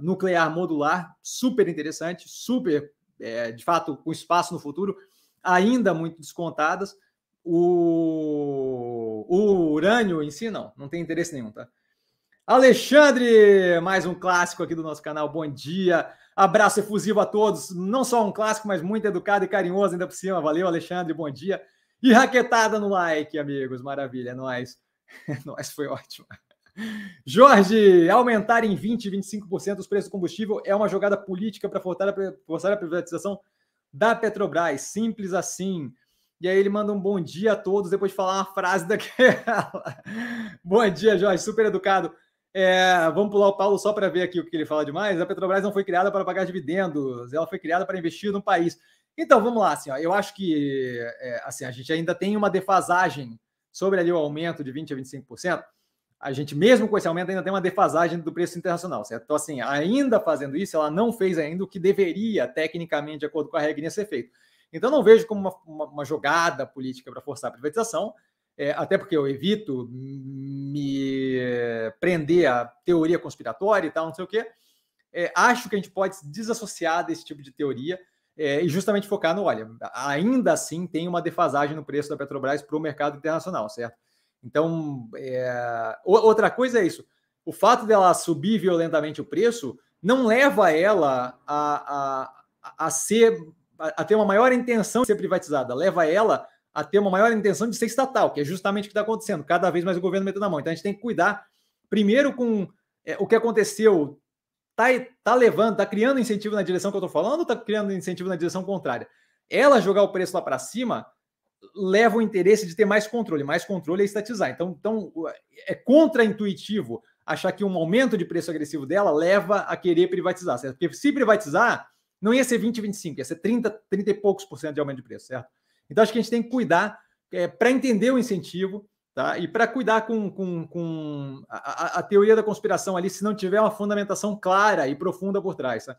[SPEAKER 1] nuclear modular, super interessante, super, é, de fato, com espaço no futuro, ainda muito descontadas. O, o urânio em si, não, não tem interesse nenhum, tá? Alexandre, mais um clássico aqui do nosso canal. Bom dia. Abraço efusivo a todos. Não só um clássico, mas muito educado e carinhoso ainda por cima. Valeu, Alexandre. Bom dia. E raquetada no like, amigos. Maravilha, é nóis. É foi ótimo. Jorge, aumentar em 20%, 25% os preços do combustível é uma jogada política para forçar a privatização da Petrobras. Simples assim. E aí ele manda um bom dia a todos, depois de falar uma frase daquela. bom dia, Jorge, super educado. É, vamos pular o Paulo só para ver aqui o que ele fala demais. A Petrobras não foi criada para pagar dividendos, ela foi criada para investir no país. Então, vamos lá, assim, ó, eu acho que é, assim, a gente ainda tem uma defasagem sobre ali o aumento de 20% a 25%. A gente, mesmo com esse aumento, ainda tem uma defasagem do preço internacional, certo? Então, assim, ainda fazendo isso, ela não fez ainda o que deveria, tecnicamente, de acordo com a regrinha, ser feito. Então, não vejo como uma, uma, uma jogada política para forçar a privatização, é, até porque eu evito me prender a teoria conspiratória e tal, não sei o quê. É, acho que a gente pode se desassociar desse tipo de teoria é, e justamente focar no, olha, ainda assim tem uma defasagem no preço da Petrobras para o mercado internacional, certo? Então, é... outra coisa é isso, o fato dela subir violentamente o preço não leva ela a, a, a ser, a ter uma maior intenção de ser privatizada, leva ela a ter uma maior intenção de ser estatal, que é justamente o que está acontecendo, cada vez mais o governo metendo na mão. Então a gente tem que cuidar primeiro com é, o que aconteceu tá, tá levando, tá criando incentivo na direção que eu tô falando ou tá criando incentivo na direção contrária? Ela jogar o preço lá para cima leva o interesse de ter mais controle. Mais controle é estatizar. Então, então é contra-intuitivo achar que um aumento de preço agressivo dela leva a querer privatizar, certo? Porque se privatizar, não ia ser 20, 25, ia ser 30, 30 e poucos por cento de aumento de preço, certo? Então, acho que a gente tem que cuidar é, para entender o incentivo, Tá? E para cuidar com, com, com a, a, teoria da conspiração ali, se não tiver uma fundamentação clara e profunda por trás. Tá?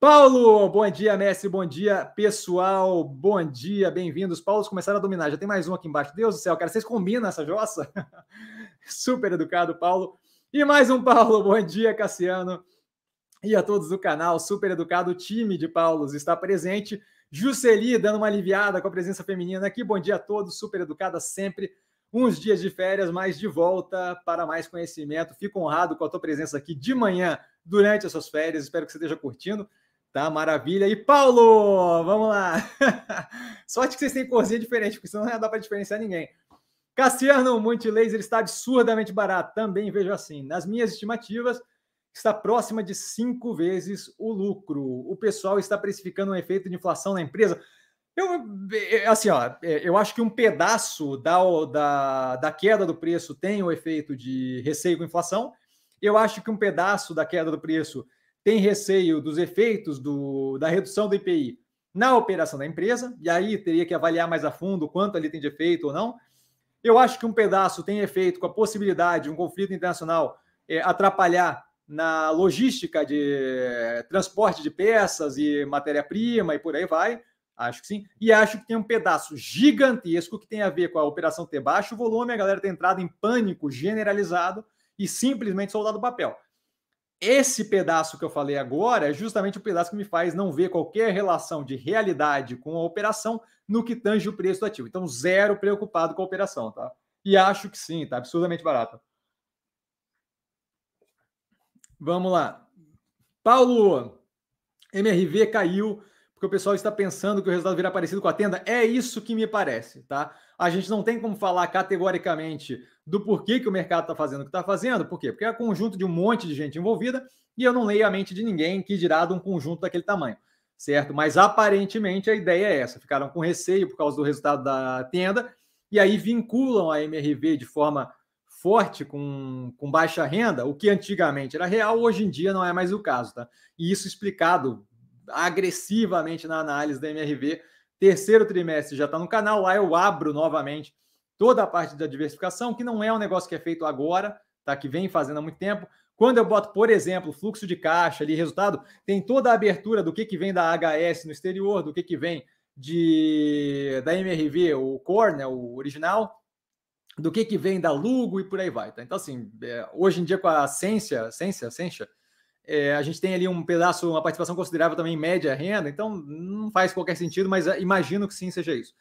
[SPEAKER 1] Paulo, bom dia, mestre, bom dia, pessoal, bom dia, bem-vindos. Paulos começaram a dominar, já tem mais um aqui embaixo. Deus do céu, cara, vocês combinam essa jossa? Super educado, Paulo. E mais um Paulo, bom dia, Cassiano. E a todos do canal, super educado, o time de Paulos está presente. Jusceli dando uma aliviada com a presença feminina aqui. Bom dia a todos, super educada sempre. Uns dias de férias, mas de volta para mais conhecimento. Fico honrado com a tua presença aqui de manhã durante as suas férias. Espero que você esteja curtindo. Tá, maravilha. E Paulo, vamos lá. Sorte que vocês têm corzinha diferente, porque senão não dá para diferenciar ninguém. Cassiano, Multilaser está absurdamente barato. Também vejo assim. Nas minhas estimativas, está próxima de cinco vezes o lucro. O pessoal está precificando um efeito de inflação na empresa. Eu, é, assim, ó, é, eu acho que um pedaço da, da, da queda do preço tem o efeito de receio com inflação. Eu acho que um pedaço da queda do preço tem receio dos efeitos do, da redução do IPI na operação da empresa, e aí teria que avaliar mais a fundo quanto ali tem de efeito ou não. Eu acho que um pedaço tem efeito com a possibilidade de um conflito internacional é, atrapalhar na logística de transporte de peças e matéria-prima e por aí vai. Acho que sim. E acho que tem um pedaço gigantesco que tem a ver com a operação ter baixo volume, a galera ter entrado em pânico generalizado e simplesmente soldado papel. Esse pedaço que eu falei agora é justamente o pedaço que me faz não ver qualquer relação de realidade com a operação no que tange o preço do ativo. Então, zero preocupado com a operação, tá? E acho que sim, tá absurdamente barato. Vamos lá. Paulo, MRV caiu porque o pessoal está pensando que o resultado virá parecido com a tenda. É isso que me parece, tá? A gente não tem como falar categoricamente do porquê que o mercado está fazendo o que está fazendo. Por quê? Porque é conjunto de um monte de gente envolvida e eu não leio a mente de ninguém que dirá de um conjunto daquele tamanho, certo? Mas aparentemente a ideia é essa. Ficaram com receio por causa do resultado da tenda e aí vinculam a MRV de forma forte com, com baixa renda, o que antigamente era real, hoje em dia não é mais o caso, tá? E isso explicado agressivamente na análise da MRV. Terceiro trimestre já está no canal, lá eu abro novamente toda a parte da diversificação, que não é um negócio que é feito agora, tá? Que vem fazendo há muito tempo. Quando eu boto, por exemplo, fluxo de caixa ali, resultado, tem toda a abertura do que, que vem da HS no exterior, do que, que vem de da MRV, o core, né, o original, do que, que vem da Lugo e por aí vai. Tá? Então, assim, é, hoje em dia com a Ciência, Ciência, Ciência, é, a gente tem ali um pedaço, uma participação considerável também em média renda, então não faz qualquer sentido, mas é, imagino que sim seja isso.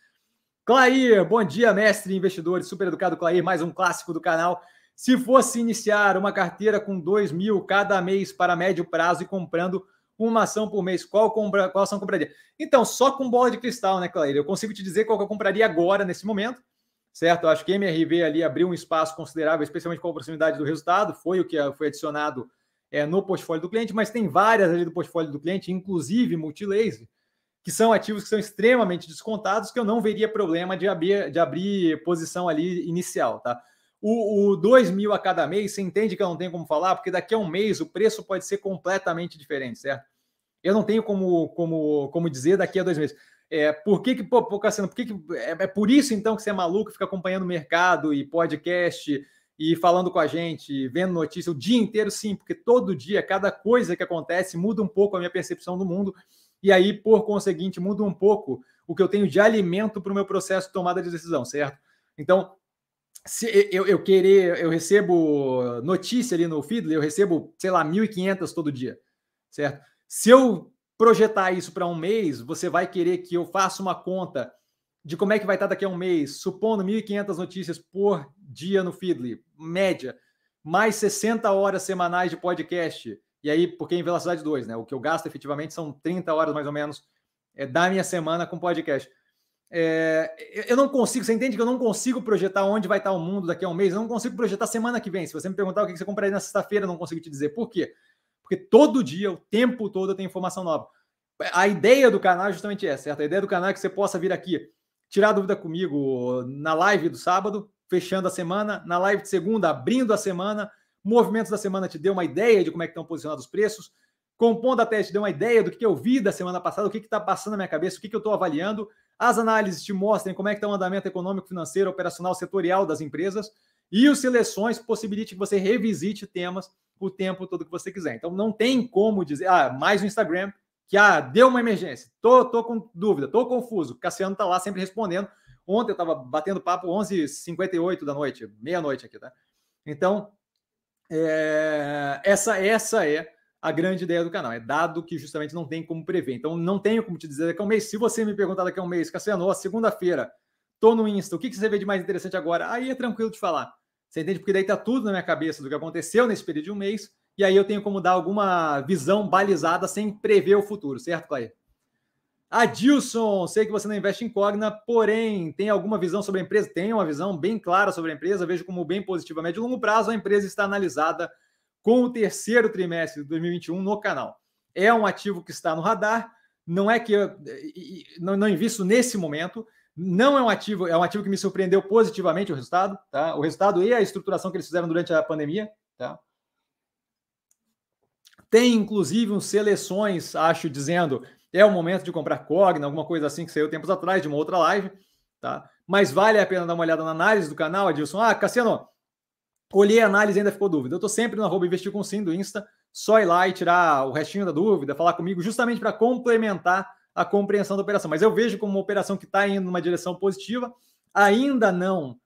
[SPEAKER 1] Clair, bom dia, mestre investidores, super educado Clair, mais um clássico do canal. Se fosse iniciar uma carteira com 2 mil cada mês para médio prazo e comprando uma ação por mês, qual, compra, qual ação compraria? Então, só com bola de cristal, né, Clair? Eu consigo te dizer qual que eu compraria agora, nesse momento certo? Eu acho que MRV ali abriu um espaço considerável, especialmente com a proximidade do resultado, foi o que foi adicionado é, no portfólio do cliente, mas tem várias ali do portfólio do cliente, inclusive multilaser, que são ativos que são extremamente descontados, que eu não veria problema de abrir, de abrir posição ali inicial, tá? O, o 2 mil a cada mês, você entende que eu não tenho como falar, porque daqui a um mês o preço pode ser completamente diferente, certo? Eu não tenho como, como, como dizer daqui a dois meses. É, por que que, pô, pô Cassiano, por que, que é, é, por isso então que você é maluco, fica acompanhando o mercado e podcast e falando com a gente, vendo notícia o dia inteiro? Sim, porque todo dia, cada coisa que acontece muda um pouco a minha percepção do mundo e aí, por conseguinte, muda um pouco o que eu tenho de alimento para o meu processo de tomada de decisão, certo? Então, se eu, eu querer, eu recebo notícia ali no Feedly, eu recebo, sei lá, 1.500 todo dia, certo? Se eu projetar isso para um mês, você vai querer que eu faça uma conta de como é que vai estar daqui a um mês, supondo 1.500 notícias por dia no Feedly, média, mais 60 horas semanais de podcast. E aí, porque em velocidade 2, né? O que eu gasto efetivamente são 30 horas mais ou menos é, da minha semana com podcast. É, eu não consigo, você entende que eu não consigo projetar onde vai estar o mundo daqui a um mês, eu não consigo projetar semana que vem. Se você me perguntar o que você compraria na sexta-feira, eu não consigo te dizer. Por quê? Porque todo dia, o tempo todo, tem informação nova. A ideia do canal é justamente essa, certo? A ideia do canal é que você possa vir aqui, tirar dúvida comigo na live do sábado, fechando a semana, na live de segunda, abrindo a semana, movimentos da semana te deu uma ideia de como é que estão posicionados os preços, compondo a teste, deu uma ideia do que eu vi da semana passada, o que está passando na minha cabeça, o que, que eu estou avaliando. As análises te mostrem como é que está o andamento econômico, financeiro, operacional, setorial das empresas. E os seleções possibilite que você revisite temas o tempo todo que você quiser. Então não tem como dizer, ah, mais um Instagram, que ah, deu uma emergência, tô, tô com dúvida, tô confuso. Cassiano tá lá sempre respondendo. Ontem eu estava batendo papo 11h58 da noite, meia-noite aqui, tá? Então, é, essa, essa é a grande ideia do canal. É dado que justamente não tem como prever. Então, não tenho como te dizer daqui a um mês. Se você me perguntar daqui a um mês, Cassiano, segunda-feira, tô no Insta, o que, que você vê de mais interessante agora? Aí é tranquilo de falar. Você entende? Porque daí tá tudo na minha cabeça do que aconteceu nesse período de um mês. E aí eu tenho como dar alguma visão balizada sem prever o futuro, certo, Clay? Adilson, sei que você não investe em Cogna, porém tem alguma visão sobre a empresa? Tem uma visão bem clara sobre a empresa, vejo como bem positiva a médio e longo prazo. A empresa está analisada com o terceiro trimestre de 2021 no canal. É um ativo que está no radar, não é que eu não, não invisto nesse momento, não é um ativo, é um ativo que me surpreendeu positivamente o resultado, tá? O resultado e a estruturação que eles fizeram durante a pandemia, tá? Tem inclusive uns seleções, acho, dizendo é o momento de comprar Cogna, alguma coisa assim que saiu tempos atrás de uma outra live, tá? Mas vale a pena dar uma olhada na análise do canal, Adilson. Ah, Cassiano, Olhei a análise ainda ficou dúvida. Eu estou sempre no arroba investir com sim do Insta. Só ir lá e tirar o restinho da dúvida, falar comigo, justamente para complementar a compreensão da operação. Mas eu vejo como uma operação que está indo numa direção positiva, ainda não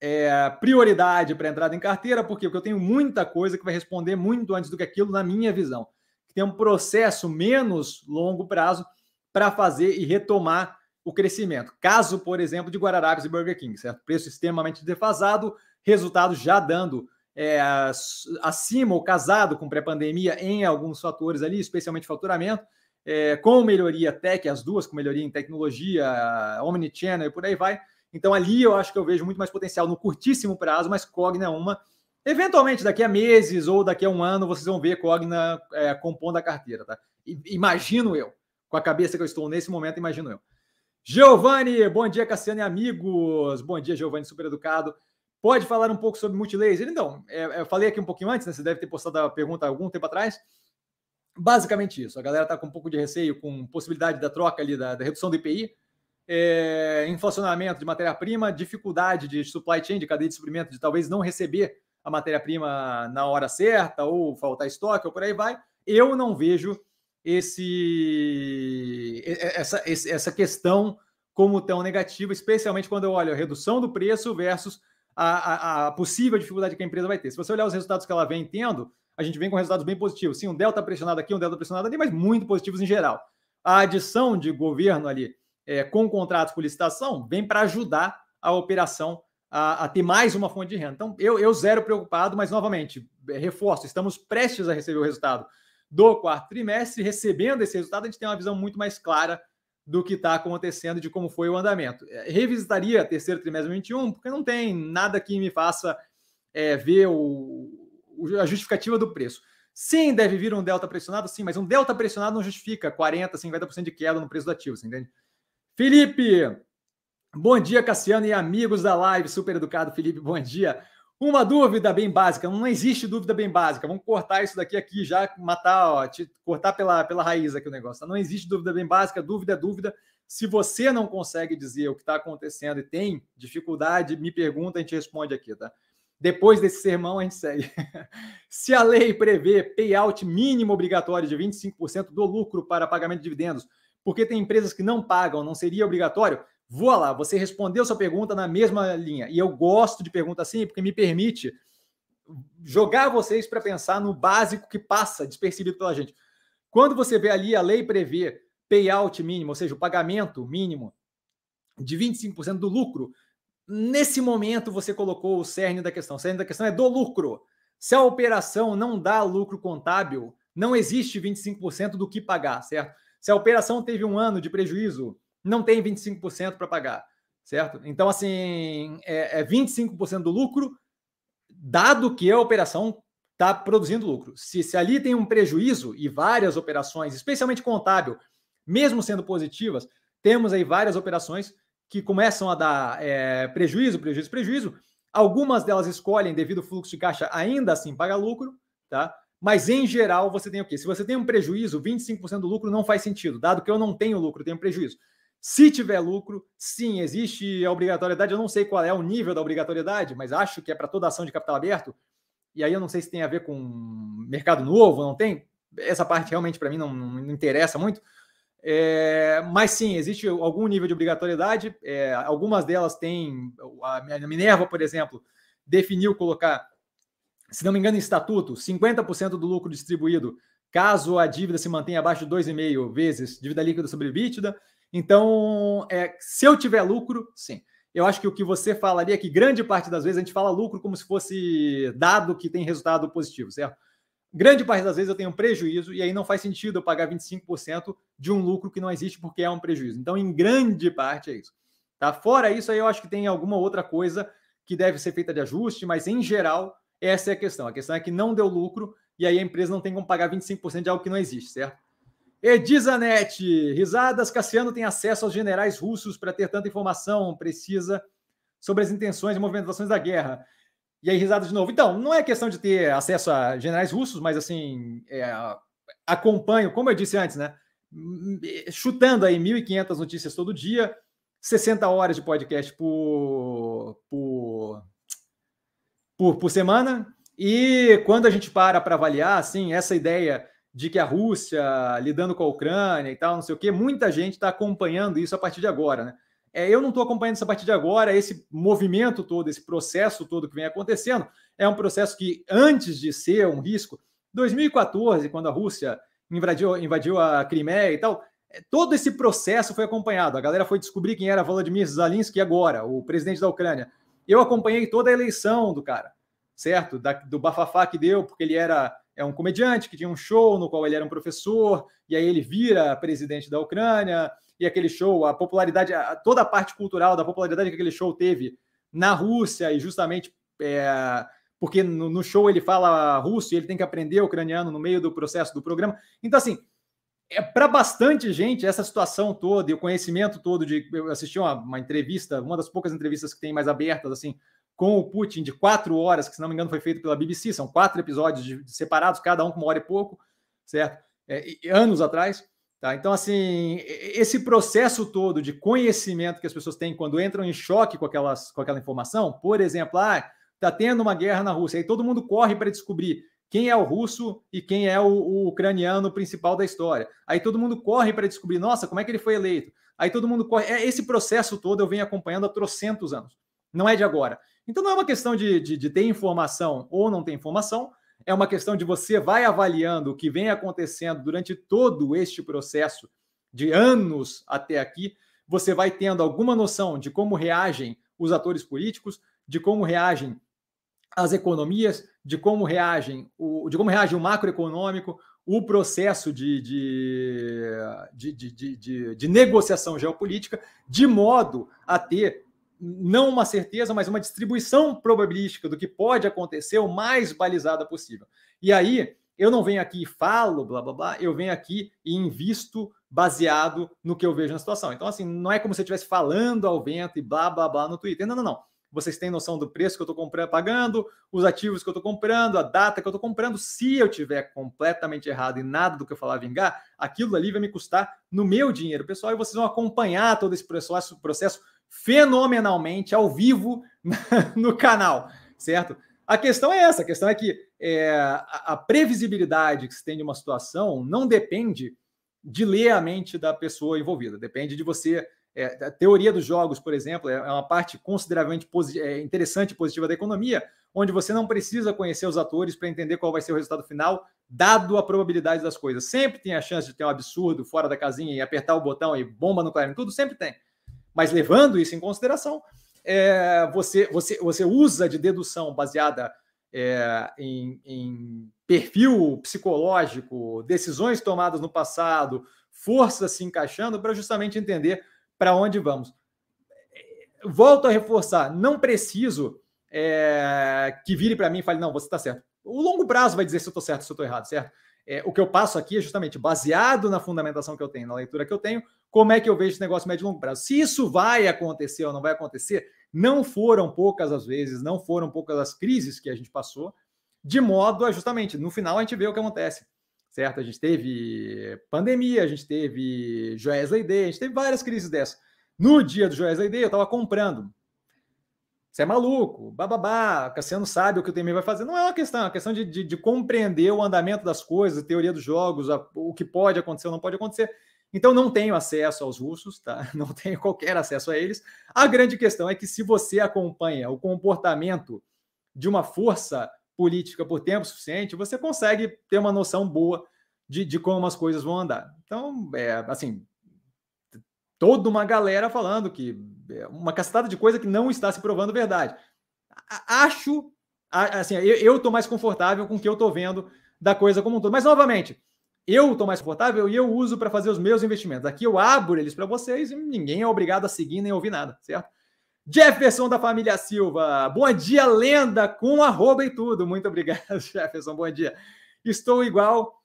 [SPEAKER 1] é, prioridade para entrada em carteira, porque eu tenho muita coisa que vai responder muito antes do que aquilo, na minha visão. Tem um processo menos longo prazo para fazer e retomar o crescimento. Caso, por exemplo, de Guararapes e Burger King, certo? Preço extremamente defasado, resultados já dando é, acima ou casado com pré-pandemia em alguns fatores ali, especialmente faturamento, é, com melhoria tech, as duas com melhoria em tecnologia, omnichannel e por aí vai. Então ali eu acho que eu vejo muito mais potencial no curtíssimo prazo, mas Cogna é uma. Eventualmente, daqui a meses ou daqui a um ano, vocês vão ver Cogna é, compondo a carteira, tá? Imagino eu, com a cabeça que eu estou nesse momento, imagino eu. Giovanni, bom dia, Cassiano e amigos. Bom dia, Giovanni, super educado. Pode falar um pouco sobre multilaser? Então, é, eu falei aqui um pouquinho antes, né? Você deve ter postado a pergunta algum tempo atrás. Basicamente isso. A galera está com um pouco de receio com possibilidade da troca ali, da, da redução do IPI, é, inflacionamento de matéria-prima, dificuldade de supply chain, de cadeia de suprimento, de talvez não receber a matéria-prima na hora certa, ou faltar estoque, ou por aí vai. Eu não vejo esse, essa, essa questão como tão negativa, especialmente quando eu olho a redução do preço versus a, a, possível dificuldade que a empresa vai ter. Se você olhar os resultados que ela vem tendo, a gente vem com resultados bem positivos. Sim, um delta pressionado aqui, um delta pressionado ali, mas muito positivos em geral. A adição de governo ali é, com contratos por licitação vem para ajudar a operação a, a, ter mais uma fonte de renda. Então, eu, eu zero preocupado, mas novamente, é, reforço, estamos prestes a receber o resultado do quarto trimestre. Recebendo esse resultado, a gente tem uma visão muito mais clara do que está acontecendo, de como foi o andamento. É, revisitaria terceiro trimestre de 21, porque não tem nada que me faça é, ver o, a justificativa do preço. Sim, deve vir um delta pressionado, sim, mas um delta pressionado não justifica 40%, 50% de queda no preço do ativo, você entende? Felipe, bom dia, Cassiano e amigos da live, super educado, Felipe, bom dia. Uma dúvida bem básica, não existe dúvida bem básica. Vamos cortar isso daqui aqui já, matar, ó, cortar pela, pela raiz aqui o negócio. Tá? Não existe dúvida bem básica, dúvida é dúvida. Se você não consegue dizer o que está acontecendo e tem dificuldade, me pergunta, a gente responde aqui, tá? Depois desse sermão, a gente segue. Se a lei prevê payout mínimo obrigatório de 25% do lucro para pagamento de dividendos, porque tem empresas que não pagam, não seria obrigatório? Vou lá, você respondeu sua pergunta na mesma linha. E eu gosto de pergunta assim, porque me permite jogar vocês para pensar no básico que passa despercebido pela gente. Quando você vê ali a lei prevê payout mínimo, ou seja, o pagamento mínimo de 25% do lucro, nesse momento você colocou o cerne da questão. O cerne da questão é do lucro. Se a operação não dá lucro contábil, não existe 25% do que pagar, certo? Se a operação teve um ano de prejuízo, não tem 25% para pagar, certo? Então, assim, é, é 25% do lucro, dado que a operação está produzindo lucro. Se, se ali tem um prejuízo e várias operações, especialmente contábil, mesmo sendo positivas, temos aí várias operações que começam a dar é, prejuízo, prejuízo, prejuízo. Algumas delas escolhem, devido ao fluxo de caixa, ainda assim pagar lucro, tá? Mas em geral, você tem o quê? Se você tem um prejuízo, 25% do lucro não faz sentido, dado que eu não tenho lucro, tenho prejuízo. Se tiver lucro, sim, existe a obrigatoriedade. Eu não sei qual é o nível da obrigatoriedade, mas acho que é para toda ação de capital aberto. E aí eu não sei se tem a ver com mercado novo, não tem. Essa parte realmente para mim não, não, interessa muito. É, mas sim, existe algum nível de obrigatoriedade. É, algumas delas têm. A Minerva, por exemplo, definiu colocar, se não me engano, em estatuto, 50% do lucro distribuído caso a dívida se mantenha abaixo de 2,5 vezes dívida líquida sobre EBITDA. Então, é, se eu tiver lucro, sim. Eu acho que o que você falaria é que grande parte das vezes a gente fala lucro como se fosse dado que tem resultado positivo, certo? Grande parte das vezes eu tenho um prejuízo e aí não faz sentido eu pagar 25% de um lucro que não existe porque é um prejuízo. Então, em grande parte é isso. Tá? Fora isso, aí eu acho que tem alguma outra coisa que deve ser feita de ajuste, mas em geral, essa é a questão. A questão é que não deu lucro e aí a empresa não tem como pagar 25% de algo que não existe, certo? Edizanete, risadas. Cassiano tem acesso aos generais russos para ter tanta informação precisa sobre as intenções e movimentações da guerra. E aí, risada de novo. Então, não é questão de ter acesso a generais russos, mas assim, é, acompanho, como eu disse antes, né? Chutando aí 1.500 notícias todo dia, 60 horas de podcast por, por, por, por semana. E quando a gente para para avaliar, assim, essa ideia de que a Rússia lidando com a Ucrânia e tal, não sei o quê, muita gente está acompanhando isso a partir de agora, né? É, eu não estou acompanhando isso a partir de agora, esse movimento todo, esse processo todo que vem acontecendo, é um processo que, antes de ser um risco, 2014, quando a Rússia invadiu, invadiu a Crimeia e tal, é, todo esse processo foi acompanhado. A galera foi descobrir quem era Volodymyr Zelensky agora, o presidente da Ucrânia. Eu acompanhei toda a eleição do cara, certo? Da, do bafafá que deu, porque ele era é um comediante que tinha um show no qual ele era um professor, e aí ele vira presidente da Ucrânia, e aquele show, a popularidade, a, toda a parte cultural da popularidade que aquele show teve na Rússia, e justamente é, porque no, no, show ele fala russo e ele tem que aprender ucraniano no meio do processo do programa. Então, assim, é para bastante gente essa situação toda e o conhecimento todo de. Eu assisti uma, uma entrevista, uma das poucas entrevistas que tem mais abertas, assim, com o Putin de quatro horas, que se não me engano foi feito pela BBC, são quatro episódios de, separados, cada um com uma hora e pouco, certo? É, anos atrás. Tá? Então, assim, esse processo todo de conhecimento que as pessoas têm quando entram em choque com, aquelas, com aquela informação, por exemplo, ah, tá tendo uma guerra na Rússia, aí todo mundo corre para descobrir quem é o russo e quem é o, o, ucraniano principal da história. Aí todo mundo corre para descobrir, nossa, como é que ele foi eleito? Aí todo mundo corre. É, esse processo todo eu venho acompanhando há trocentos anos. Não é de agora. Então não é uma questão de, de, de ter informação ou não ter informação, é uma questão de você vai avaliando o que vem acontecendo durante todo este processo de anos até aqui, você vai tendo alguma noção de como reagem os atores políticos, de como reagem as economias, de como reagem o, de como reage o macroeconômico, o processo de, de, de, de, de negociação geopolítica, de modo a ter não uma certeza, mas uma distribuição probabilística do que pode acontecer o mais balizada possível. E aí, eu não venho aqui e falo, blá blá blá, eu venho aqui e invisto baseado no que eu vejo na situação. Então, assim, não é como se eu estivesse falando ao vento e blá blá blá no Twitter. Não, não, não. Vocês têm noção do preço que eu estou comprando, pagando, os ativos que eu estou comprando, a data que eu estou comprando. Se eu tiver completamente errado e nada do que eu falar vingar, aquilo ali vai me custar no meu dinheiro, pessoal, e vocês vão acompanhar todo esse processo, processo fenomenalmente ao vivo no canal, certo? A questão é essa: a questão é que é, a, previsibilidade que se tem de uma situação não depende de ler a mente da pessoa envolvida, depende de você. É, a teoria dos jogos, por exemplo, é, é uma parte consideravelmente é, interessante e positiva da economia, onde você não precisa conhecer os atores para entender qual vai ser o resultado final, dado a probabilidade das coisas. Sempre tem a chance de ter um absurdo fora da casinha e apertar o botão e bomba nuclear em tudo, sempre tem. Mas levando isso em consideração, é, você, você, você usa de dedução baseada é, em, em perfil psicológico, decisões tomadas no passado, forças se encaixando para justamente entender para onde vamos. Volto a reforçar, não preciso é, que vire para mim e fale, não, você está certo. O longo prazo vai dizer se eu estou certo, se eu estou errado, certo? É, o que eu passo aqui é justamente baseado na fundamentação que eu tenho, na leitura que eu tenho, como é que eu vejo esse negócio médio e longo prazo. Se isso vai acontecer ou não vai acontecer, não foram poucas as vezes, não foram poucas as crises que a gente passou, de modo a justamente, no final a gente vê o que acontece, certo? A gente teve pandemia, a gente teve Joesley Day, a gente teve várias crises dessas. No dia do Joesley Day, eu estava comprando. Você é maluco, bababá, Cassiano sabe o que o TMI vai fazer. Não é uma questão, é uma questão de, de, de compreender o andamento das coisas, a teoria dos jogos, a, o que pode acontecer ou não pode acontecer. Então não tenho acesso aos russos, tá? Não tenho qualquer acesso a eles. A grande questão é que se você acompanha o comportamento de uma força política por tempo suficiente, você consegue ter uma noção boa de, de como as coisas vão andar. Então, é, assim, toda uma galera falando que é uma castada de coisa que não está se provando verdade. Acho, assim, eu estou mais confortável com o que eu estou vendo da coisa como um todo. Mas, novamente, eu estou mais confortável e eu uso para fazer os meus investimentos. Aqui eu abro eles para vocês e ninguém é obrigado a seguir nem ouvir nada, certo? Jefferson da família Silva. Bom dia, lenda, com arroba e tudo. Muito obrigado, Jefferson. Bom dia. Estou igual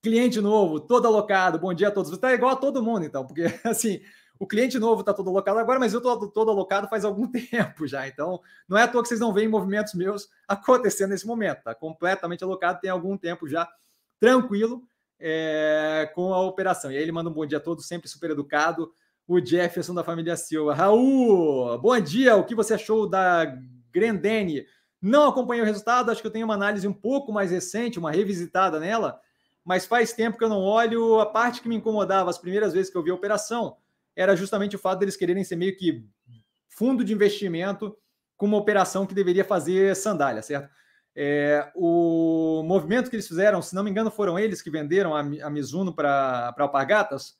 [SPEAKER 1] cliente novo, todo alocado. Bom dia a todos. Está igual a todo mundo, então, porque assim, o cliente novo está todo alocado agora, mas eu estou todo alocado faz algum tempo já. Então, não é à toa que vocês não veem movimentos meus acontecendo nesse momento. Está completamente alocado, tem algum tempo já tranquilo é, com a operação. E aí ele manda um bom dia a todos, sempre super educado. O Jefferson da família Silva. Raul, bom dia. O que você achou da Grandene? Não acompanhei o resultado, acho que eu tenho uma análise um pouco mais recente, uma revisitada nela mas faz tempo que eu não olho. A parte que me incomodava as primeiras vezes que eu vi a operação era justamente o fato deles quererem ser meio que fundo de investimento com uma operação que deveria fazer sandália, certo? É, o movimento que eles fizeram, se não me engano, foram eles que venderam a, a Mizuno para Alpargatas,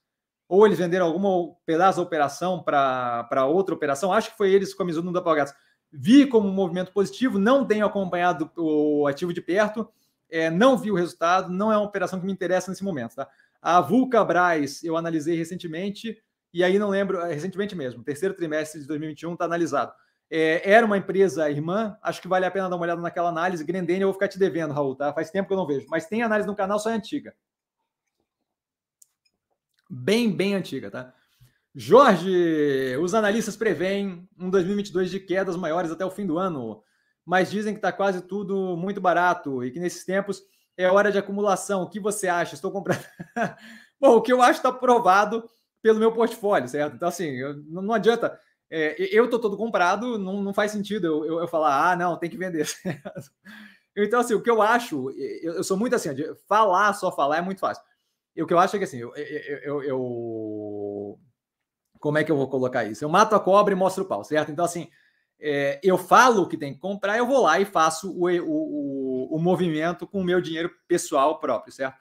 [SPEAKER 1] ou eles venderam algum pedaço da operação para outra operação, acho que foi eles com a Mizuno da Alpargatas. Vi como um movimento positivo, não tenho acompanhado o ativo de perto, é, não vi o resultado, não é uma operação que me interessa nesse momento. Tá? A Vulca Braz eu analisei recentemente, e aí não lembro, é, recentemente mesmo, terceiro trimestre de 2021 está analisado. É, era uma empresa irmã, acho que vale a pena dar uma olhada naquela análise. Grendene eu vou ficar te devendo, Raul, tá? Faz tempo que eu não vejo. Mas tem análise no canal, só é antiga. Bem, bem antiga, tá? Jorge, os analistas preveem um 2022 de quedas maiores até o fim do ano mas dizem que está quase tudo muito barato e que nesses tempos é hora de acumulação. O que você acha? Estou comprando. Bom, o que eu acho está provado pelo meu portfólio, certo? Então, assim, eu, não adianta. É, eu estou todo comprado, não, não faz sentido eu, eu, eu, falar, ah, não, tem que vender. Então, assim, o que eu acho, eu, eu, sou muito assim, falar, só falar é muito fácil. E o que eu acho é que, assim, eu, eu, Como é que eu vou colocar isso? Eu mato a cobra e mostro o pau, certo? Então, assim, é, eu falo que tem que comprar, eu vou lá e faço o, o, o, o movimento com o meu dinheiro pessoal próprio, certo?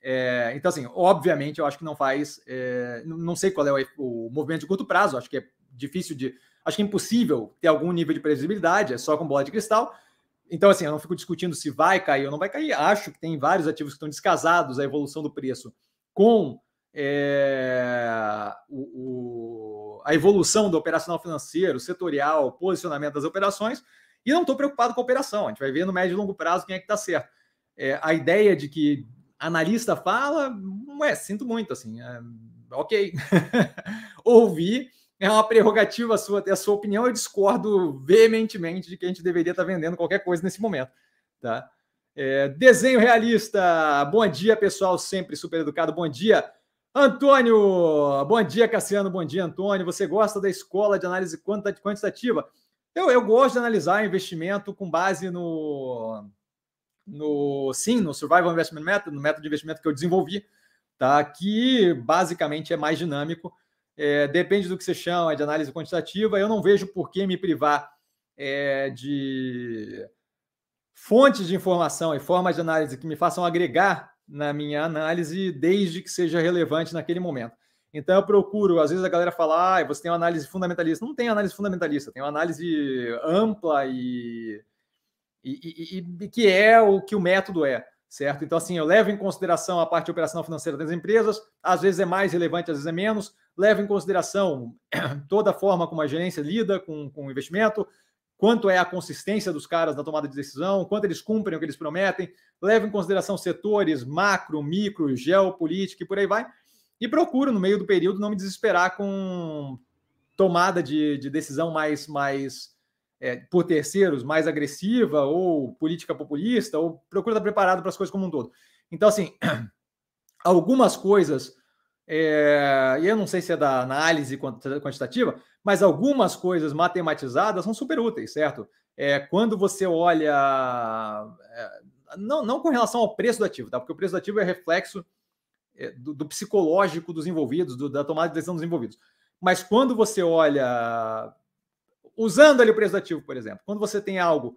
[SPEAKER 1] É, então, assim, obviamente, eu acho que não faz. É, não sei qual é o, o, movimento de curto prazo, acho que é difícil de. Acho que é impossível ter algum nível de previsibilidade, é só com bola de cristal. Então, assim, eu não fico discutindo se vai cair ou não vai cair. Acho que tem vários ativos que estão descasados a evolução do preço com é, o, o, a evolução do operacional financeiro, setorial, posicionamento das operações, e não estou preocupado com a operação. A gente vai ver no médio e longo prazo quem é que está certo. É, a ideia de que analista fala, não é, sinto muito, assim, é, ok. Ouvir é uma prerrogativa sua ter a sua opinião, eu discordo veementemente de que a gente deveria estar vendendo qualquer coisa nesse momento, tá? É, desenho realista, bom dia pessoal, sempre super educado, bom dia Antônio, bom dia, Cassiano. Bom dia, Antônio. Você gosta da escola de análise quantitativa? Eu, eu gosto de analisar investimento com base no, no sim, no Survival Investment Method, no método de investimento que eu desenvolvi, tá? Que basicamente é mais dinâmico. É, depende do que você chama de análise quantitativa. Eu não vejo por que me privar é, de fontes de informação e formas de análise que me façam agregar na minha análise, desde que seja relevante naquele momento. Então, eu procuro, às vezes a galera fala, ah, você tem uma análise fundamentalista. Não tem análise fundamentalista, tem uma análise ampla e, e, e, e, que é o que o método é, certo? Então, assim, eu levo em consideração a parte operacional financeira das empresas, às vezes é mais relevante, às vezes é menos, levo em consideração toda a forma como a gerência lida com, com o investimento, quanto é a consistência dos caras na tomada de decisão, quanto eles cumprem o que eles prometem, leva em consideração setores macro, micro, geopolítica e por aí vai, e procuro, no meio do período, não me desesperar com tomada de, de decisão mais, mais é, por terceiros, mais agressiva, ou política populista, ou procura estar preparado para as coisas como um todo. Então, assim, algumas coisas, é, e eu não sei se é da análise quantitativa, mas algumas coisas matematizadas são super úteis, certo? É, quando você olha. É, não, não com relação ao preço do ativo, tá? Porque o preço do ativo é reflexo é, do, do psicológico dos envolvidos, do, da tomada de decisão dos envolvidos. Mas quando você olha. Usando ali o preço do ativo, por exemplo, quando você tem algo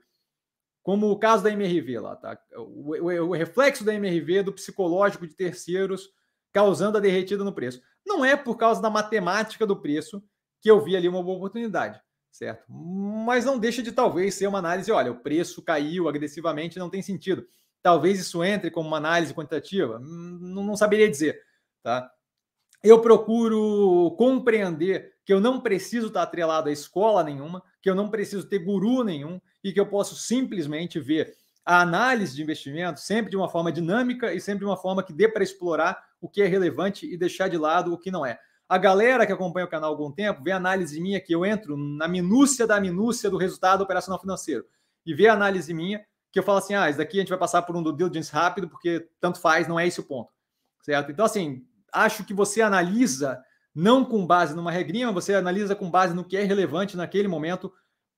[SPEAKER 1] como o caso da MRV lá, tá? O, o, o, reflexo da MRV do psicológico de terceiros causando a derretida no preço. Não é por causa da matemática do preço que eu vi ali uma boa oportunidade, certo? Mas não deixa de talvez ser uma análise, olha, o preço caiu agressivamente, não tem sentido. Talvez isso entre como uma análise quantitativa, não, não saberia dizer, tá? Eu procuro compreender que eu não preciso estar atrelado a escola nenhuma, que eu não preciso ter guru nenhum e que eu posso simplesmente ver a análise de investimento sempre de uma forma dinâmica e sempre de uma forma que dê para explorar o que é relevante e deixar de lado o que não é. A galera que acompanha o canal há algum tempo vê a análise minha que eu entro na minúcia da minúcia do resultado operacional financeiro e vê a análise minha que eu falo assim, ah, isso daqui a gente vai passar por um do diligence rápido porque tanto faz, não é esse o ponto, certo? Então, assim, acho que você analisa não com base numa regrinha, você analisa com base no que é relevante naquele momento,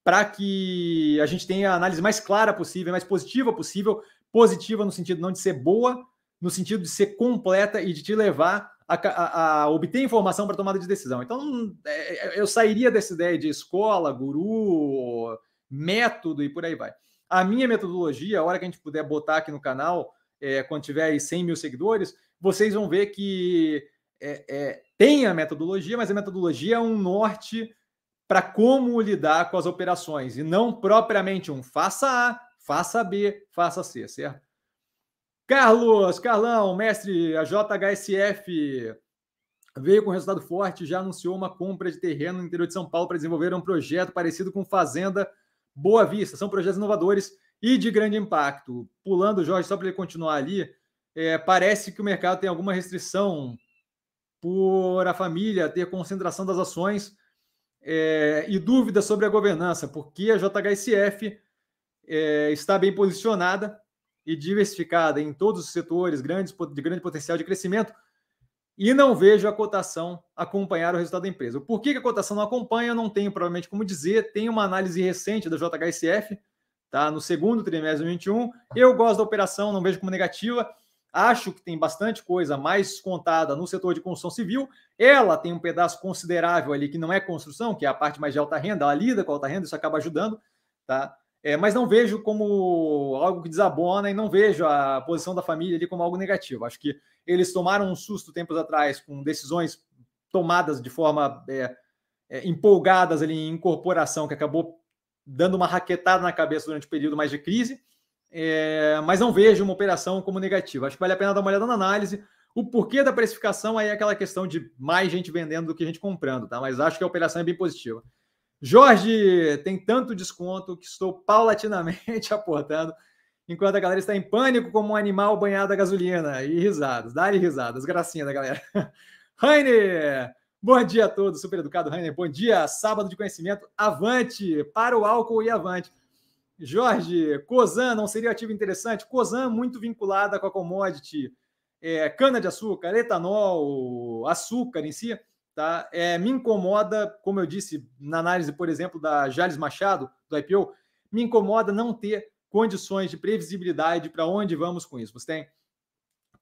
[SPEAKER 1] para que a gente tenha a análise mais clara possível, mais positiva possível, positiva no sentido não de ser boa, no sentido de ser completa e de te levar a, a, a obter informação para tomada de decisão. Então, é, é, eu sairia dessa ideia de escola, guru, método e por aí vai. A minha metodologia, a hora que a gente puder botar aqui no canal, é, quando tiver aí 100 mil seguidores, vocês vão ver que é, é, tem a metodologia, mas a metodologia é um norte para como lidar com as operações e não propriamente um faça A, faça B, faça C, certo? Carlos, Carlão, mestre, a JHSF veio com resultado forte, já anunciou uma compra de terreno no interior de São Paulo para desenvolver um projeto parecido com Fazenda Boa Vista. São projetos inovadores e de grande impacto. Pulando, Jorge, só para ele continuar ali, é, parece que o mercado tem alguma restrição por a família ter concentração das ações é, e dúvidas sobre a governança, porque a JHSF é, está bem posicionada e diversificada em todos os setores grandes, de grande potencial de crescimento, e não vejo a cotação acompanhar o resultado da empresa. Por que a cotação não acompanha? Eu não tenho provavelmente como dizer. Tem uma análise recente da JHSF, tá? no segundo trimestre de 2021. Eu gosto da operação, não vejo como negativa. Acho que tem bastante coisa mais contada no setor de construção civil. Ela tem um pedaço considerável ali que não é construção, que é a parte mais de alta renda, ela lida com alta renda, isso acaba ajudando, tá? É, mas não vejo como algo que desabona e não vejo a posição da família ali como algo negativo. Acho que eles tomaram um susto tempos atrás com decisões tomadas de forma é, é, empolgadas ali em incorporação, que acabou dando uma raquetada na cabeça durante o período mais de crise é, mas não vejo uma operação como negativa. Acho que vale a pena dar uma olhada na análise. O porquê da precificação aí é aquela questão de mais gente vendendo do que gente comprando, tá? Mas acho que a operação é bem positiva. Jorge, tem tanto desconto que estou paulatinamente aportando, enquanto a galera está em pânico como um animal banhado a gasolina. E risadas, dá-lhe risadas, gracinha da galera. Rainer, bom dia a todos, super educado Rainer, bom dia, sábado de conhecimento, avante, para o álcool e avante. Jorge, Cosan não seria ativo interessante? Cosan muito vinculada com a commodity, é, cana-de-açúcar, etanol, açúcar em si, tá? É, me incomoda, como eu disse na análise, por exemplo, da Jales Machado, do IPO, me incomoda não ter condições de previsibilidade para onde vamos com isso. Você tem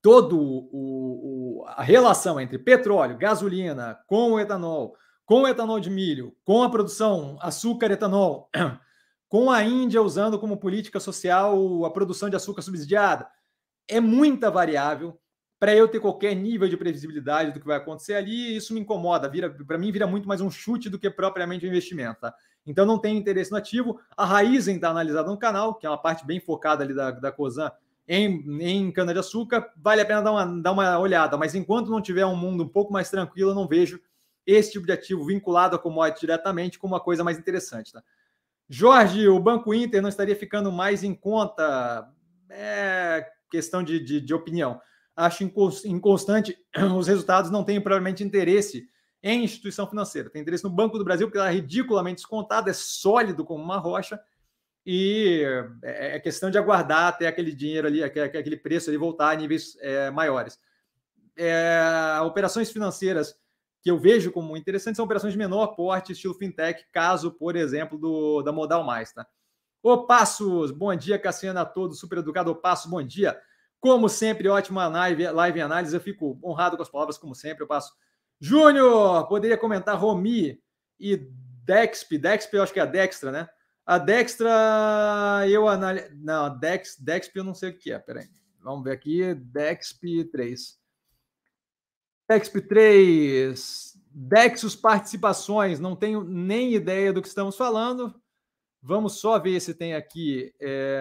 [SPEAKER 1] todo o, o, a relação entre petróleo, gasolina, com o etanol, com o etanol de milho, com a produção açúcar, etanol, com a Índia usando como política social a produção de açúcar subsidiada. É muita variável para eu ter qualquer nível de previsibilidade do que vai acontecer ali, isso me incomoda. Vira, para mim, vira muito mais um chute do que propriamente um investimento. Tá? Então, não tem interesse no ativo. A Raizen está analisada no canal, que é uma parte bem focada ali da, da COSAN em, em cana-de-açúcar. Vale a pena dar uma, dar uma olhada, mas enquanto não tiver um mundo um pouco mais tranquilo, eu não vejo esse tipo de ativo vinculado a commodity diretamente como uma coisa mais interessante. Tá? Jorge, o Banco Inter não estaria ficando mais em conta? É questão de, de, de opinião. Acho inconstante, os resultados não têm provavelmente interesse em instituição financeira. Tem interesse no Banco do Brasil, porque ela é ridiculamente descontada, é sólido como uma rocha, e é, é questão de aguardar até aquele dinheiro ali, aquele preço ali voltar a níveis é, maiores. É, operações financeiras que eu vejo como interessantes são operações de menor porte, estilo fintech, caso, por exemplo, do, da Modal Mais, tá? Ô Passos, bom dia, Cassiano, a todos, super educado. Ô Passos, bom dia. Como sempre, ótima live, live análise. Eu fico honrado com as palavras, como sempre. Eu passo. Júnior, poderia comentar Romi e Dexp. Dexp, eu acho que é a Dextra, né? A Dextra, eu analiso. Não, Dex, Dexp eu não sei o que é. Peraí. Vamos ver aqui. Dexp 3. Dexp 3. Dexus participações. Não tenho nem ideia do que estamos falando. Vamos só ver se tem aqui é,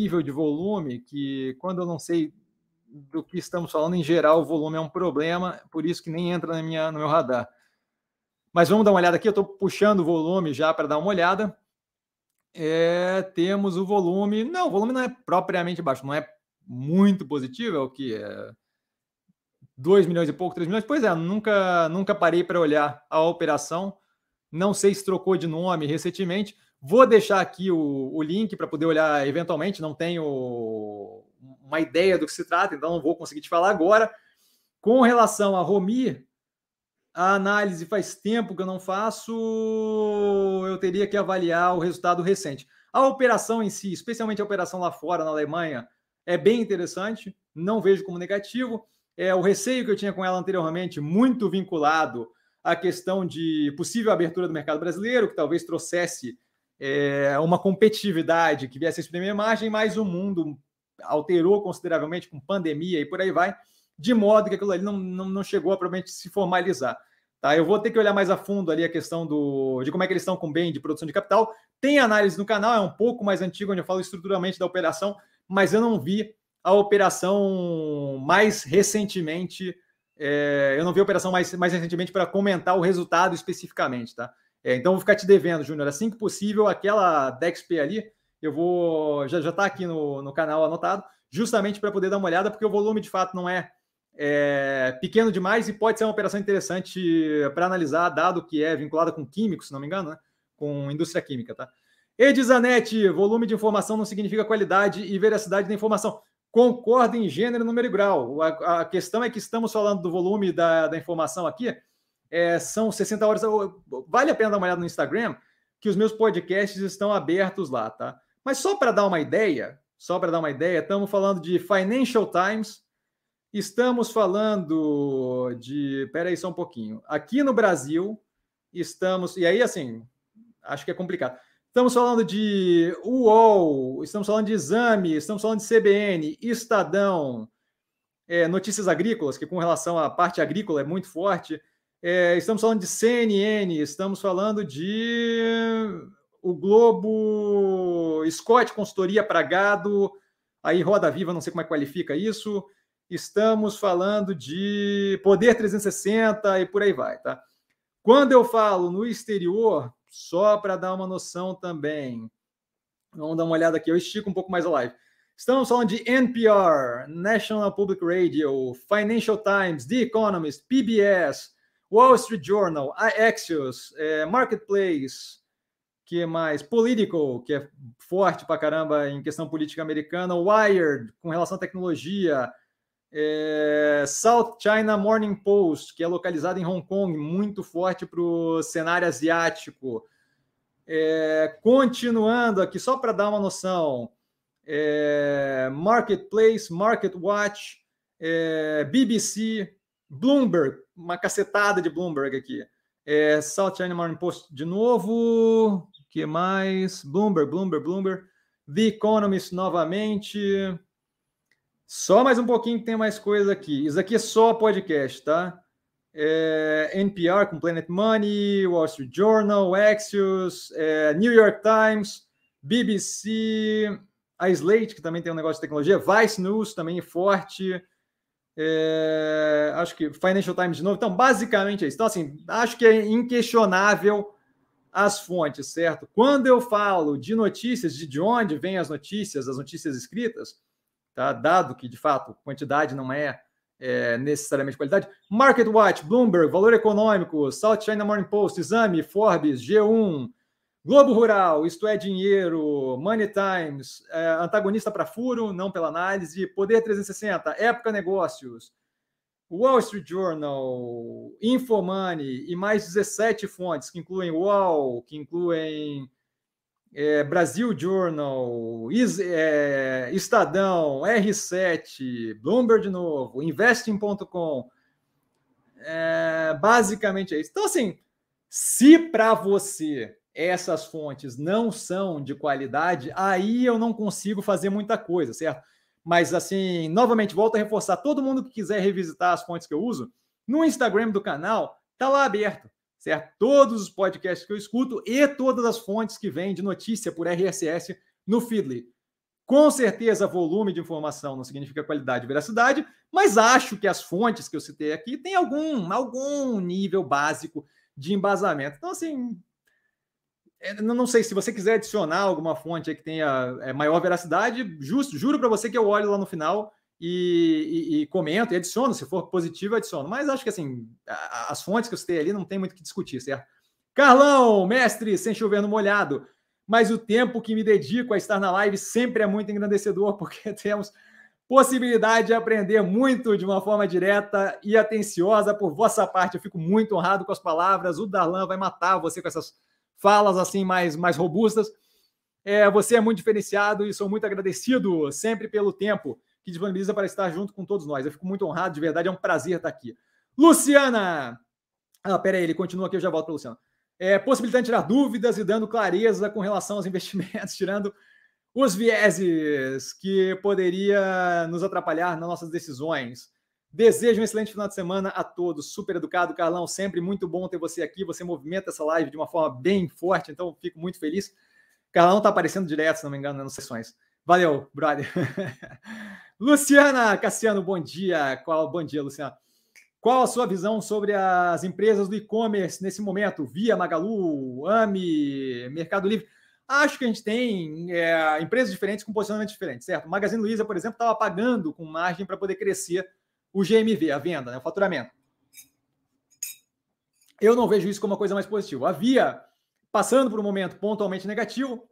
[SPEAKER 1] nível de volume, que quando eu não sei do que estamos falando, em geral, o volume é um problema, por isso que nem entra na minha, no meu radar. Mas vamos dar uma olhada aqui, eu estou puxando o volume já para dar uma olhada. É, temos o volume. Não, o volume não é propriamente baixo, não é muito positivo, é o que? É 2 milhões e pouco, 3 milhões. Pois é, nunca, nunca parei para olhar a operação. Não sei se trocou de nome recentemente. Vou deixar aqui o, o link para poder olhar eventualmente. Não tenho uma ideia do que se trata, então não vou conseguir te falar agora. Com relação a Romi, a análise faz tempo que eu não faço, eu teria que avaliar o resultado recente. A operação em si, especialmente a operação lá fora, na Alemanha, é bem interessante, não vejo como negativo. É o receio que eu tinha com ela anteriormente, muito vinculado à questão de possível abertura do mercado brasileiro, que talvez trouxesse é, uma competitividade que viesse a exprimir a margem, mas o mundo alterou consideravelmente com pandemia e por aí vai de modo que aquilo ali não, não, não chegou a provavelmente se formalizar. Tá? Eu vou ter que olhar mais a fundo ali a questão do, de como é que eles estão com bem de produção de capital. Tem análise no canal, é um pouco mais antigo, onde eu falo estruturalmente da operação, mas eu não vi a operação mais recentemente. É, eu não vi a operação mais, mais recentemente para comentar o resultado especificamente, tá? É, então vou ficar te devendo, Júnior. Assim que possível, aquela DexP ali, eu vou. Já está aqui no, no canal anotado, justamente para poder dar uma olhada, porque o volume de fato não é é pequeno demais e pode ser uma operação interessante para analisar, dado que é vinculada com químicos, se não me engano, né? com indústria química. Tá? Edizanet, volume de informação não significa qualidade e veracidade da informação. Concordo em gênero, número e grau. A, a questão é que estamos falando do volume da, da informação aqui, é, são 60 horas. Vale a pena dar uma olhada no Instagram, que os meus podcasts estão abertos lá, tá? Mas só para dar uma ideia, só para dar uma ideia, estamos falando de Financial Times, Estamos falando de. Pera aí só um pouquinho. Aqui no Brasil, estamos. E aí, assim, acho que é complicado. Estamos falando de UOL, estamos falando de Exame, estamos falando de CBN, Estadão, é, Notícias Agrícolas, que com relação à parte agrícola é muito forte. É, estamos falando de CNN, estamos falando de o Globo, Scott Consultoria para Gado, aí Roda Viva, não sei como é que qualifica isso estamos falando de poder 360 e por aí vai, tá? Quando eu falo no exterior, só para dar uma noção também, vamos dar uma olhada aqui, eu estico um pouco mais a live. Estamos falando de NPR, National Public Radio, Financial Times, The Economist, PBS, Wall Street Journal, Axios, é, Marketplace, que mais? Political, que é forte para caramba em questão política americana, Wired, com relação à tecnologia, é, South China Morning Post, que é localizado em Hong Kong, muito forte para o cenário asiático. É, continuando aqui, só para dar uma noção, é, Marketplace, Market Watch, é, BBC, Bloomberg, uma cacetada de Bloomberg aqui. É, South China Morning Post de novo, que mais? Bloomberg, Bloomberg, Bloomberg. The Economist novamente. Só mais um pouquinho que tem mais coisa aqui. Isso aqui é só podcast, tá? É, NPR com Planet Money, Wall Street Journal, Axios, é, New York Times, BBC, a Slate, que também tem um negócio de tecnologia, Vice News também é forte, é, acho que Financial Times de novo. Então, basicamente é isso. Então, assim, acho que é inquestionável as fontes, certo? Quando eu falo de notícias, de onde vêm as notícias, as notícias escritas, tá? dado que, de fato, quantidade não é, é necessariamente qualidade. Market Watch, Bloomberg, Valor Econômico, South China Morning Post, Exame, Forbes, G1, Globo Rural, Isto é Dinheiro, Money Times, é, antagonista para furo, não pela análise, Poder 360, Época Negócios, Wall Street Journal, Infomoney e mais 17 fontes, que incluem UOL, que incluem é, Brasil Journal, Is, é, Estadão, R7, Bloomberg de novo, Investing.com. É, basicamente é isso. Então, assim, se para você essas fontes não são de qualidade, aí eu não consigo fazer muita coisa, certo? Mas, assim, novamente, volto a reforçar: todo mundo que quiser revisitar as fontes que eu uso, no Instagram do canal, tá lá aberto, certo? Todos os podcasts que eu escuto e todas as fontes que vêm de notícia por RSS no Feedly. Com certeza, volume de informação não significa qualidade e veracidade, mas acho que as fontes que eu citei aqui têm algum, algum nível básico de embasamento. Então, assim, não sei se você quiser adicionar alguma fonte que tenha é, maior veracidade, justo, juro para você que eu olho lá no final e, e, e, comento e adiciono. Se for positivo, adiciono. Mas acho que assim, as fontes que eu citei ali não tem muito o que discutir, certo? Carlão, mestre, sem chover no molhado mas o tempo que me dedico a estar na live sempre é muito engrandecedor, porque temos possibilidade de aprender muito de uma forma direta e atenciosa por vossa parte. Eu fico muito honrado com as palavras. O Darlan vai matar você com essas falas assim mais, mais robustas. É, você é muito diferenciado e sou muito agradecido sempre pelo tempo que disponibiliza para estar junto com todos nós. Eu fico muito honrado, de verdade, é um prazer estar aqui. Luciana! Ah, peraí, ele continua aqui, eu já volto para Luciana é, possibilitando tirar dúvidas e dando clareza com relação aos investimentos, tirando os vieses que poderia nos atrapalhar nas nossas decisões. Desejo um excelente final de semana a todos. Super educado, Carlão. Sempre muito bom ter você aqui. Você movimenta essa live de uma forma bem forte, então fico muito feliz. Carlão está aparecendo direto, se não me engano, nas sessões. Valeu, brother. Luciana Cassiano, bom dia. Qual bom dia, Luciana? Qual a sua visão sobre as empresas do e-commerce nesse momento? Via, Magalu, AMI, Mercado Livre? Acho que a gente tem é, empresas diferentes com posicionamento diferente, certo? Magazine Luiza, por exemplo, estava pagando com margem para poder crescer o GMV, a venda, né, o faturamento. Eu não vejo isso como uma coisa mais positiva. A Via, passando por um momento pontualmente negativo,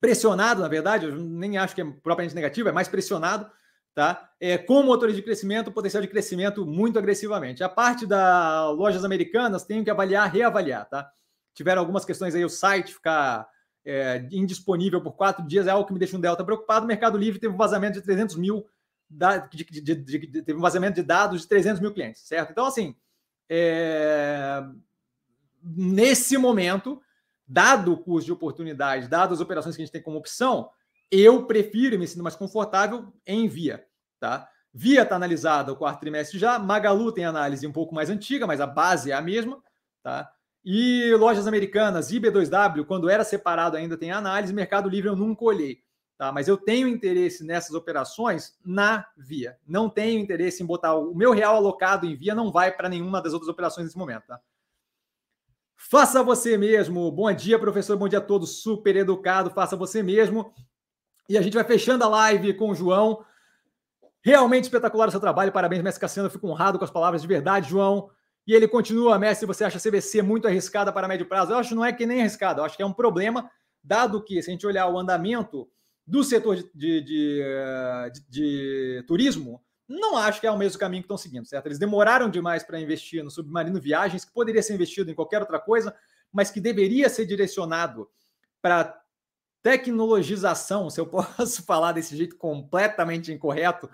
[SPEAKER 1] pressionado, na verdade, eu nem acho que é propriamente negativo, é mais pressionado tá? É, com motores de crescimento, potencial de crescimento muito agressivamente. A parte das lojas americanas tem que avaliar, reavaliar, tá? Tiveram algumas questões aí, o site ficar é, indisponível por quatro dias é algo que me deixa um delta preocupado. O Mercado Livre teve um vazamento de 300 mil, de, de, de, de, teve um vazamento de dados de 300 mil clientes, certo? Então, assim, é, nesse momento, dado o custo de oportunidade, dado as operações que a gente tem como opção, eu prefiro me sinto mais confortável em Via, tá? Via está analisada o quarto trimestre já, Magalu tem análise um pouco mais antiga, mas a base é a mesma, tá? E lojas americanas, IB2W, quando era separado ainda tem análise, Mercado Livre eu nunca olhei, tá? Mas eu tenho interesse nessas operações na Via. Não tenho interesse em botar o meu real alocado em Via, não vai para nenhuma das outras operações nesse momento, tá? Faça você mesmo. Bom dia, professor. Bom dia a todos. Super educado. Faça você mesmo. E a gente vai fechando a live com o João. Realmente espetacular o seu trabalho. Parabéns, Mestre Cassiano. Eu fico honrado com as palavras de verdade, João. E ele continua, Mestre, você acha a CVC muito arriscada para médio prazo? Eu acho que não é que nem arriscada, eu acho que é um problema, dado que, se a gente olhar o andamento do setor de, de, de, de, de turismo, não acho que é o mesmo caminho que estão seguindo, certo? Eles demoraram demais para investir no Submarino Viagens, que poderia ser investido em qualquer outra coisa, mas que deveria ser direcionado para tecnologização, se eu posso falar desse jeito completamente incorreto,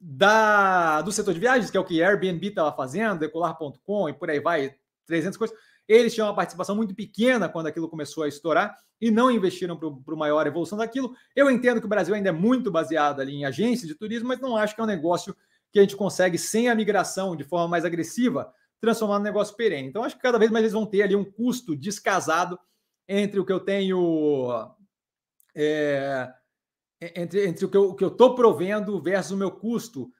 [SPEAKER 1] da, do setor de viagens, que é o que Airbnb estava fazendo, decolar.com e por aí vai, 300 coisas. Eles tinham uma participação muito pequena quando aquilo começou a estourar e não investiram para a maior evolução daquilo. Eu entendo que o Brasil ainda é muito baseado ali em agências de turismo, mas não acho que é um negócio que a gente consegue, sem a migração de forma mais agressiva, transformar no negócio perene. Então, acho que cada vez mais eles vão ter ali um custo descasado entre o que eu tenho é, entre, entre o que eu estou provendo versus o meu custo.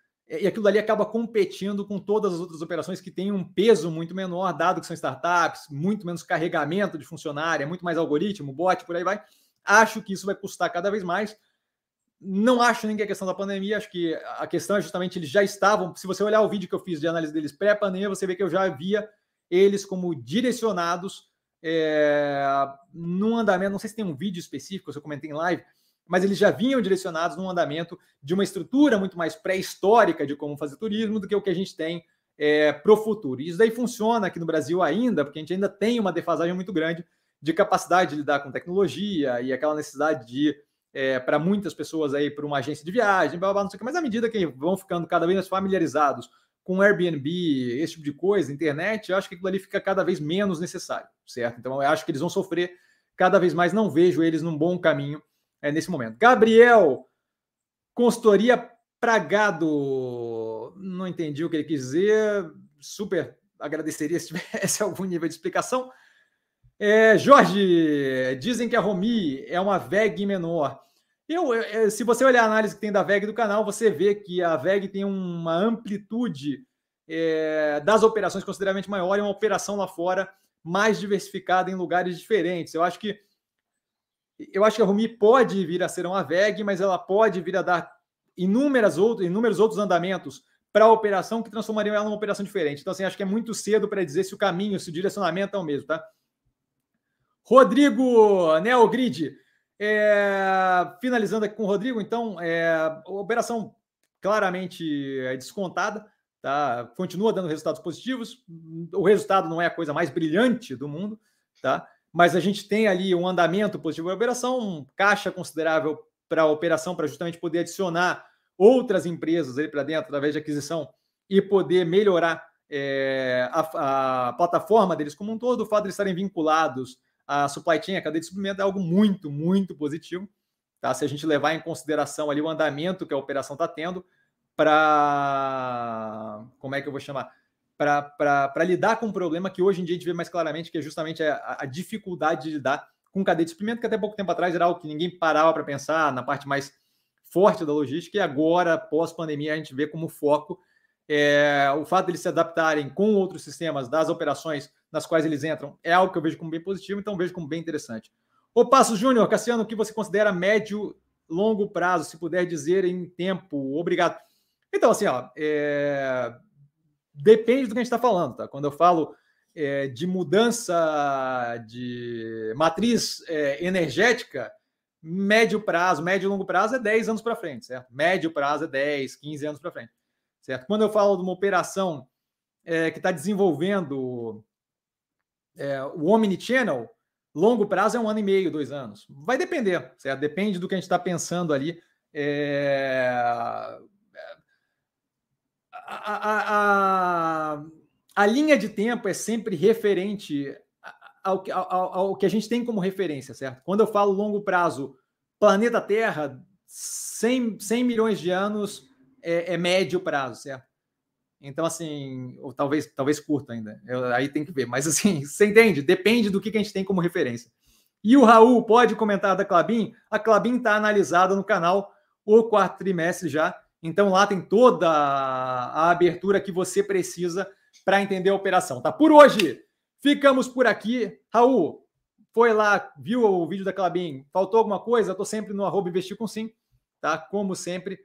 [SPEAKER 1] E aquilo ali acaba competindo com todas as outras operações que têm um peso muito menor, dado que são startups, muito menos carregamento de funcionário, é muito mais algoritmo, bot, por aí vai. Acho que isso vai custar cada vez mais. Não acho nem que é questão da pandemia, acho que a questão é justamente eles já estavam. Se você olhar o vídeo que eu fiz de análise deles pré-pandemia, você vê que eu já via eles como direcionados é, num andamento, não sei se tem um vídeo específico, se eu comentei em live, mas eles já vinham direcionados num andamento de uma estrutura muito mais pré-histórica de como fazer turismo do que o que a gente tem é, para o futuro. E isso daí funciona aqui no Brasil ainda, porque a gente ainda tem uma defasagem muito grande de capacidade de lidar com tecnologia e aquela necessidade de é, para muitas pessoas aí para uma agência de viagem, blá, blá, não sei o que, mas à medida que vão ficando cada vez mais familiarizados com Airbnb, esse tipo de coisa, internet, eu acho que aquilo ali fica cada vez menos necessário, certo? Então eu acho que eles vão sofrer cada vez mais não vejo eles num bom caminho é, nesse momento. Gabriel, consultoria Pragado, não entendi o que ele quis dizer, super agradeceria se tivesse algum nível de explicação. É, Jorge, dizem que a Romi é uma VEG menor. Eu, eu, se você olhar a análise que tem da VEG do canal, você vê que a VEG tem uma amplitude é, das operações consideravelmente maior e uma operação lá fora mais diversificada em lugares diferentes. Eu acho que eu acho que a Rumi pode vir a ser uma VEG, mas ela pode vir a dar inúmeras outros, inúmeros outros andamentos para a operação que transformariam ela numa operação diferente. Então, assim, acho que é muito cedo para dizer se o caminho, se o direcionamento é o mesmo, tá? Rodrigo Neogrid, é, finalizando aqui com o Rodrigo, então, é, operação claramente é descontada, tá? Continua dando resultados positivos. O resultado não é a coisa mais brilhante do mundo, tá? Mas a gente tem ali um andamento positivo da operação, um caixa considerável para a operação, para justamente poder adicionar outras empresas aí para dentro através de aquisição e poder melhorar é, a, a, plataforma deles como um todo. O fato de estarem vinculados à supply chain, à cadeia de suprimento, é algo muito, muito positivo. Tá? Se a gente levar em consideração ali o andamento que a operação está tendo, para. Como é que eu vou chamar? Para lidar com um problema que hoje em dia a gente vê mais claramente, que é justamente a, a dificuldade de lidar com cadeia de suprimento, que até pouco tempo atrás era algo que ninguém parava para pensar na parte mais forte da logística, e agora, pós-pandemia, a gente vê como foco é, o fato de eles se adaptarem com outros sistemas das operações nas quais eles entram é algo que eu vejo como bem positivo, então vejo como bem interessante. O Passo Júnior, Cassiano, o que você considera médio, longo prazo, se puder dizer em tempo? Obrigado. Então, assim, ó, é... depende do que a gente está falando, tá? Quando eu falo é, de mudança de matriz é, energética, médio prazo, médio e longo prazo é 10 anos para frente, certo? Médio prazo é 10, 15 anos para frente, certo? Quando eu falo de uma operação é, que está desenvolvendo é, o Omnichannel, longo prazo é um ano e meio, dois anos. Vai depender, certo? Depende do que a gente está pensando ali. A, a, a, linha de tempo é sempre referente ao, ao, ao, que a gente tem como referência, certo? Quando eu falo longo prazo, planeta Terra, 100, 100 milhões de anos é, é médio prazo, certo? Então, assim, ou talvez, talvez curto ainda. Eu, aí tem que ver. Mas, assim, você entende? Depende do que, que a gente tem como referência. E o Raul pode comentar da Clabin? A Clabin está analisada no canal o quarto trimestre já. Então lá tem toda a abertura que você precisa para entender a operação, tá? Por hoje, ficamos por aqui. Raul, foi lá, viu o vídeo da Clabin? Faltou alguma coisa? Estou sempre no arroba investir com sim, tá? Como sempre.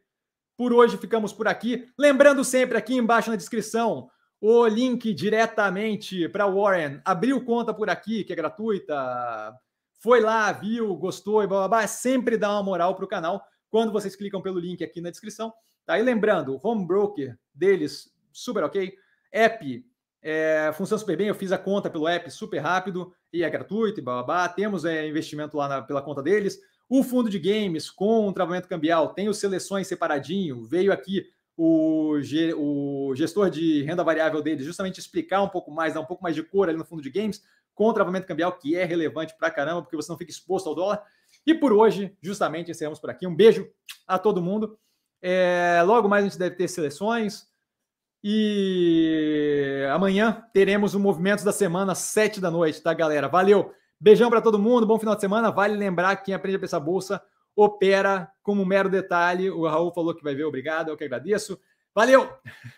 [SPEAKER 1] Por hoje ficamos por aqui. Lembrando sempre aqui embaixo na descrição o link diretamente para Warren. Abriu conta por aqui, que é gratuita. Foi lá, viu, gostou e blá blá blá. Sempre dá uma moral para o canal quando vocês clicam pelo link aqui na descrição. Tá? E lembrando, o home broker deles, super ok. App, é, funciona super bem. Eu fiz a conta pelo app super rápido e é gratuito e blá. Temos é, investimento lá na, pela conta deles. O fundo de games com um travamento cambial tem os seleções separadinho. Veio aqui o, o gestor de renda variável deles justamente explicar um pouco mais, dar um pouco mais de cor ali no fundo de games com o travamento cambial, que é relevante pra caramba, porque você não fica exposto ao dólar. E por hoje, justamente, encerramos por aqui. Um beijo a todo mundo. É, logo mais a gente deve ter seleções. E amanhã teremos o Movimentos da Semana, sete da noite, tá, galera? Valeu! Beijão para todo mundo, bom final de semana. Vale lembrar que quem aprende a pensar bolsa opera como um mero detalhe. O Raul falou que vai ver, obrigado, eu que agradeço. Valeu!